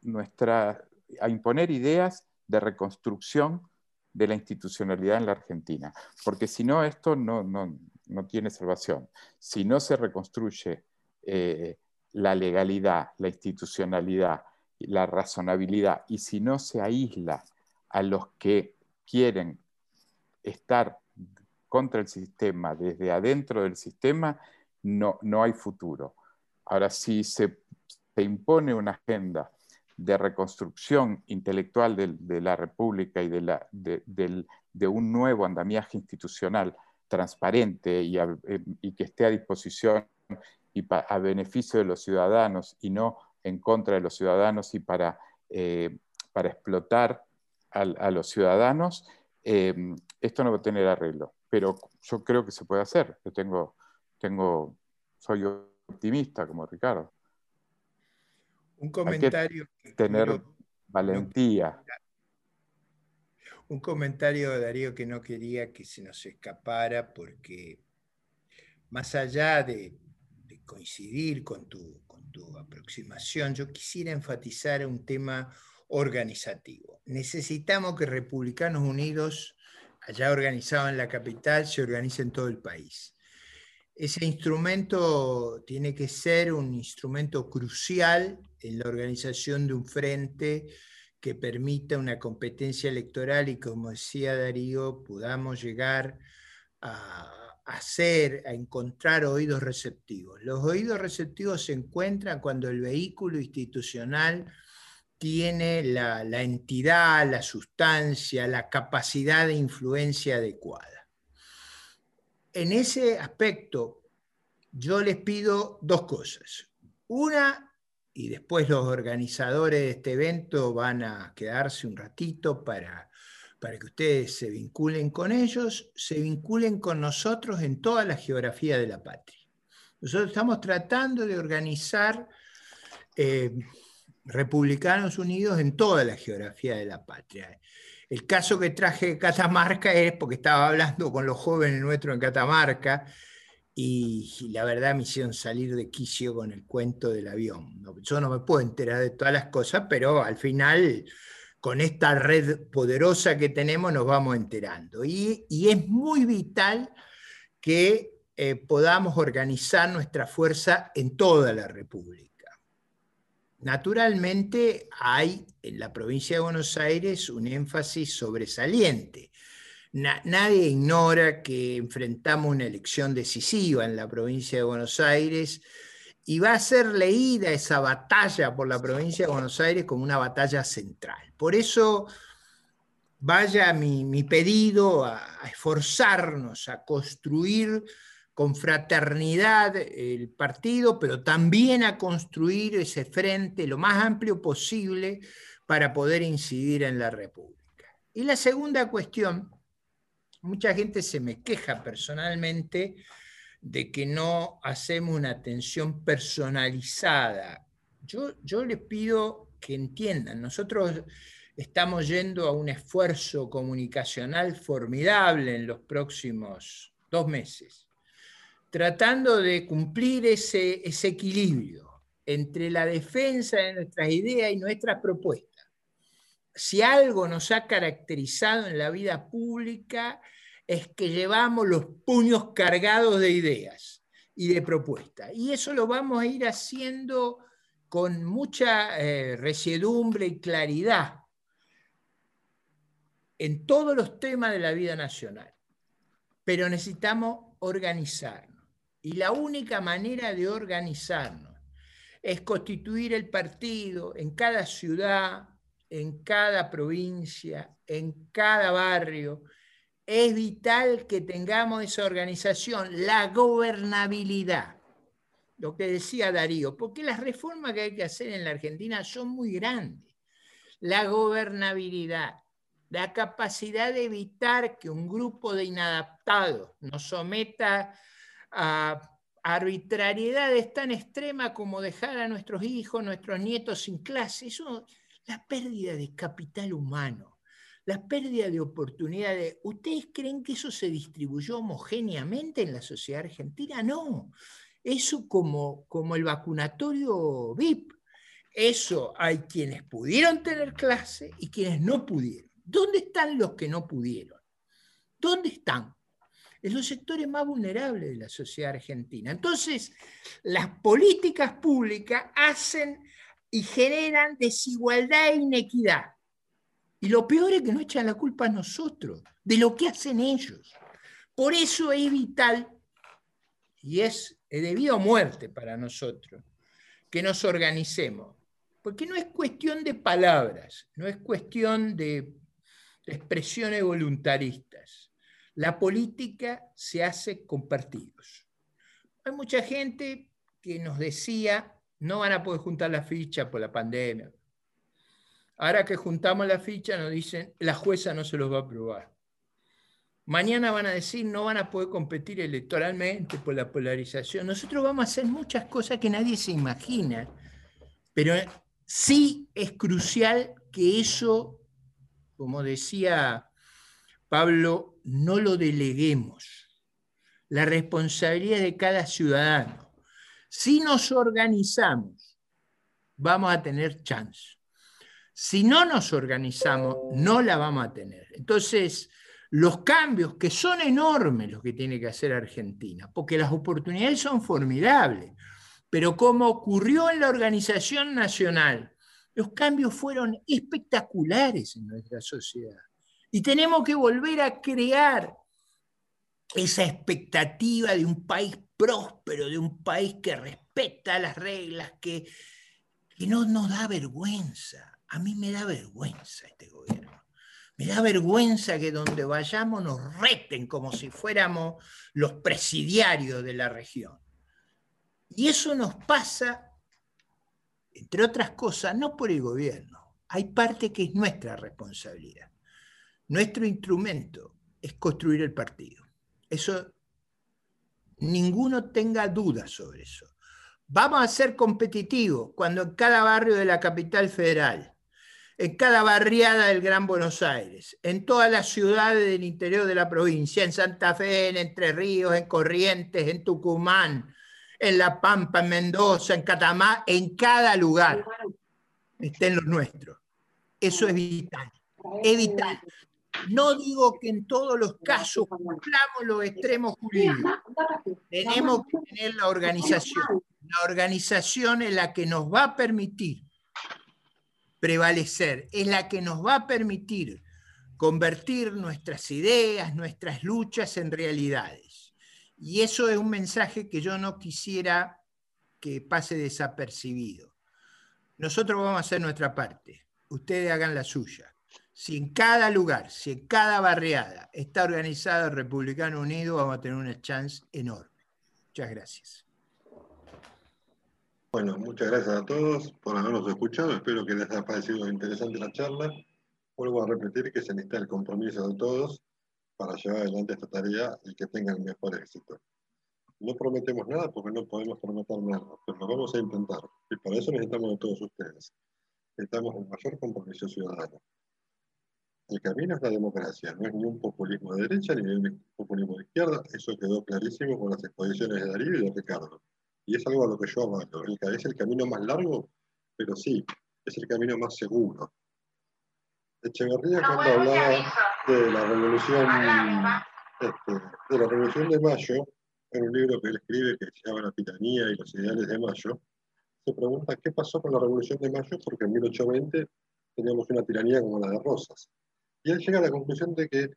B: nuestra, a imponer ideas de reconstrucción de la institucionalidad en la Argentina, porque si no, esto no, no, tiene salvación. Si no se reconstruye eh, la legalidad, la institucionalidad, la razonabilidad, y si no se aísla a los que quieren estar contra el sistema, desde adentro del sistema, no, no hay futuro. Ahora, si se, impone una agenda de reconstrucción intelectual de, la República y de, la, de, un nuevo andamiaje institucional transparente y, y, que esté a disposición y a beneficio de los ciudadanos y no en contra de los ciudadanos y para, para explotar a, los ciudadanos, esto no va a tener arreglo. Pero yo creo que se puede hacer. Yo tengo, tengo, soy optimista como Ricardo.
C: Un comentario.
B: tener valentía.
C: Un comentario, Darío, que no quería que se nos escapara porque más allá de, coincidir con tu, con tu aproximación, yo quisiera enfatizar un tema organizativo. Necesitamos que Republicanos Unidos, allá organizado en la capital, se organice en todo el país. Ese instrumento tiene que ser un instrumento crucial en la organización de un frente que permita una competencia electoral y, como decía Darío, podamos llegar a hacer, a encontrar oídos receptivos. Los oídos receptivos se encuentran cuando el vehículo institucional tiene la, la entidad, la sustancia, la capacidad de influencia adecuada en ese aspecto, yo les pido dos cosas. Una, y después los organizadores de este evento van a quedarse un ratito para, para que ustedes se vinculen con ellos, se vinculen con nosotros en toda la geografía de la patria. Nosotros estamos tratando de organizar eh, republicanos unidos en toda la geografía de la patria. El caso que traje de Catamarca es porque estaba hablando con los jóvenes nuestros en Catamarca y, la verdad me hicieron salir de quicio con el cuento del avión. Yo no me puedo enterar de todas las cosas, pero al final con esta red poderosa que tenemos nos vamos enterando. Y, es muy vital que eh, podamos organizar nuestra fuerza en toda la República. Naturalmente hay en la provincia de Buenos Aires un énfasis sobresaliente. nadie ignora que enfrentamos una elección decisiva en la provincia de Buenos Aires y va a ser leída esa batalla por la provincia de Buenos Aires como una batalla central. Por eso vaya mi, pedido a esforzarnos, a construir con fraternidad el partido, pero también a construir ese frente lo más amplio posible para poder incidir en la República. Y la segunda cuestión, mucha gente se me queja personalmente de que no hacemos una atención personalizada. Yo, yo les pido que entiendan, nosotros estamos yendo a un esfuerzo comunicacional formidable en los próximos dos meses tratando de cumplir ese, equilibrio entre la defensa de nuestras ideas y nuestras propuestas. Si algo nos ha caracterizado en la vida pública es que llevamos los puños cargados de ideas y de propuestas. Y eso lo vamos a ir haciendo con mucha eh, resiedumbre y claridad en todos los temas de la vida nacional. Pero necesitamos organizar y la única manera de organizarnos es constituir el partido en cada ciudad, en cada provincia, en cada barrio. Es vital que tengamos esa organización, la gobernabilidad. Lo que decía Darío, porque las reformas que hay que hacer en la Argentina son muy grandes. La gobernabilidad, la capacidad de evitar que un grupo de inadaptados nos someta a arbitrariedades tan extremas como dejar a nuestros hijos, nuestros nietos sin clase. Eso, la pérdida de capital humano, la pérdida de oportunidades. ¿Ustedes creen que eso se distribuyó homogéneamente en la sociedad argentina? No. Eso como, como el vacunatorio VIP. Eso hay quienes pudieron tener clase y quienes no pudieron. ¿Dónde están los que no pudieron? ¿Dónde están? en los sectores más vulnerables de la sociedad argentina. Entonces, las políticas públicas hacen y generan desigualdad e inequidad. Y lo peor es que no echan la culpa a nosotros de lo que hacen ellos. Por eso es vital y es debido a muerte para nosotros que nos organicemos. Porque no es cuestión de palabras, no es cuestión de expresiones voluntaristas La política se hace con partidos. Hay mucha gente que nos decía, no van a poder juntar la ficha por la pandemia. Ahora que juntamos la ficha nos dicen, la jueza no se los va a aprobar. Mañana van a decir, no van a poder competir electoralmente por la polarización. Nosotros vamos a hacer muchas cosas que nadie se imagina, pero sí es crucial que eso, como decía Pablo, no lo deleguemos. La responsabilidad de cada ciudadano. Si nos organizamos, vamos a tener chance. Si no nos organizamos, no la vamos a tener. Entonces, los cambios que son enormes los que tiene que hacer Argentina, porque las oportunidades son formidables, pero como ocurrió en la organización nacional, los cambios fueron espectaculares en nuestra sociedad. Y tenemos que volver a crear esa expectativa de un país próspero, de un país que respeta las reglas, que, que no nos da vergüenza. A mí me da vergüenza este gobierno. Me da vergüenza que donde vayamos nos reten como si fuéramos los presidiarios de la región. Y eso nos pasa, entre otras cosas, no por el gobierno. Hay parte que es nuestra responsabilidad. Nuestro instrumento es construir el partido. Eso, ninguno tenga dudas sobre eso. Vamos a ser competitivos cuando en cada barrio de la capital federal en cada barriada del Gran Buenos Aires, en todas las ciudades del interior de la provincia, en Santa Fe, en Entre Ríos, en Corrientes, en Tucumán, en La Pampa, en Mendoza, en Catamá, en cada lugar estén los nuestros. Eso es vital, es vital. No digo que en todos los casos cumplamos los extremos jurídicos. Tenemos que tener la organización. La organización es la que nos va a permitir prevalecer, es la que nos va a permitir convertir nuestras ideas, nuestras luchas en realidades. Y eso es un mensaje que yo no quisiera que pase desapercibido. Nosotros vamos a hacer nuestra parte, ustedes hagan la suya. Si en cada lugar, si en cada barriada está organizado el Republicano Unido, vamos a tener una chance enorme. Muchas gracias.
A: Bueno, muchas gracias a todos por habernos escuchado. Espero que les haya parecido interesante la charla. Vuelvo a repetir que se necesita el compromiso de todos para llevar adelante esta tarea y que tengan el mejor éxito. No prometemos nada porque no podemos prometer nada, pero lo vamos a intentar. Y para eso necesitamos de todos ustedes. Necesitamos un mayor compromiso ciudadano. El camino es la democracia, no es ni un populismo de derecha ni un populismo de izquierda. Eso quedó clarísimo con las exposiciones de Darío y de Ricardo y es algo a lo que yo avalo. Es el camino más largo, pero sí, es el camino más seguro. Echeverría cuando hablaba de la revolución, este, de la revolución de Mayo, en un libro que él escribe que se llama La tiranía y los ideales de Mayo, se pregunta qué pasó con la revolución de Mayo, porque en 1820 teníamos una tiranía como la de Rosas. Y él llega a la conclusión de que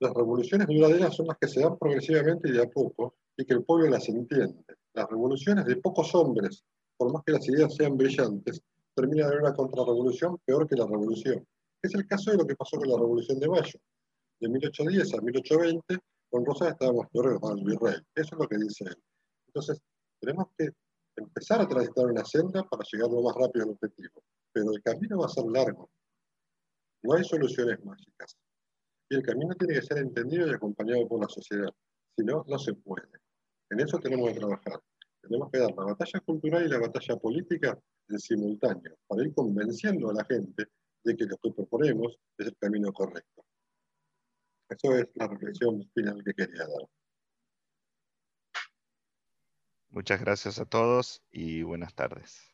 A: las revoluciones duraderas son las que se dan progresivamente y de a poco, y que el pueblo las entiende. Las revoluciones de pocos hombres, por más que las ideas sean brillantes, terminan en una contrarrevolución peor que la revolución. Es el caso de lo que pasó con la revolución de Mayo. De 1810 a 1820, con Rosas estábamos peor que el virrey. Eso es lo que dice él. Entonces, tenemos que empezar a transitar una senda para llegar lo más rápido al objetivo. Pero el camino va a ser largo. No hay soluciones mágicas. Y el camino tiene que ser entendido y acompañado por la sociedad. Si no, no se puede. En eso tenemos que trabajar. Tenemos que dar la batalla cultural y la batalla política en simultáneo, para ir convenciendo a la gente de que lo que proponemos es el camino correcto. Eso es la reflexión final que quería dar.
D: Muchas gracias a todos y buenas tardes.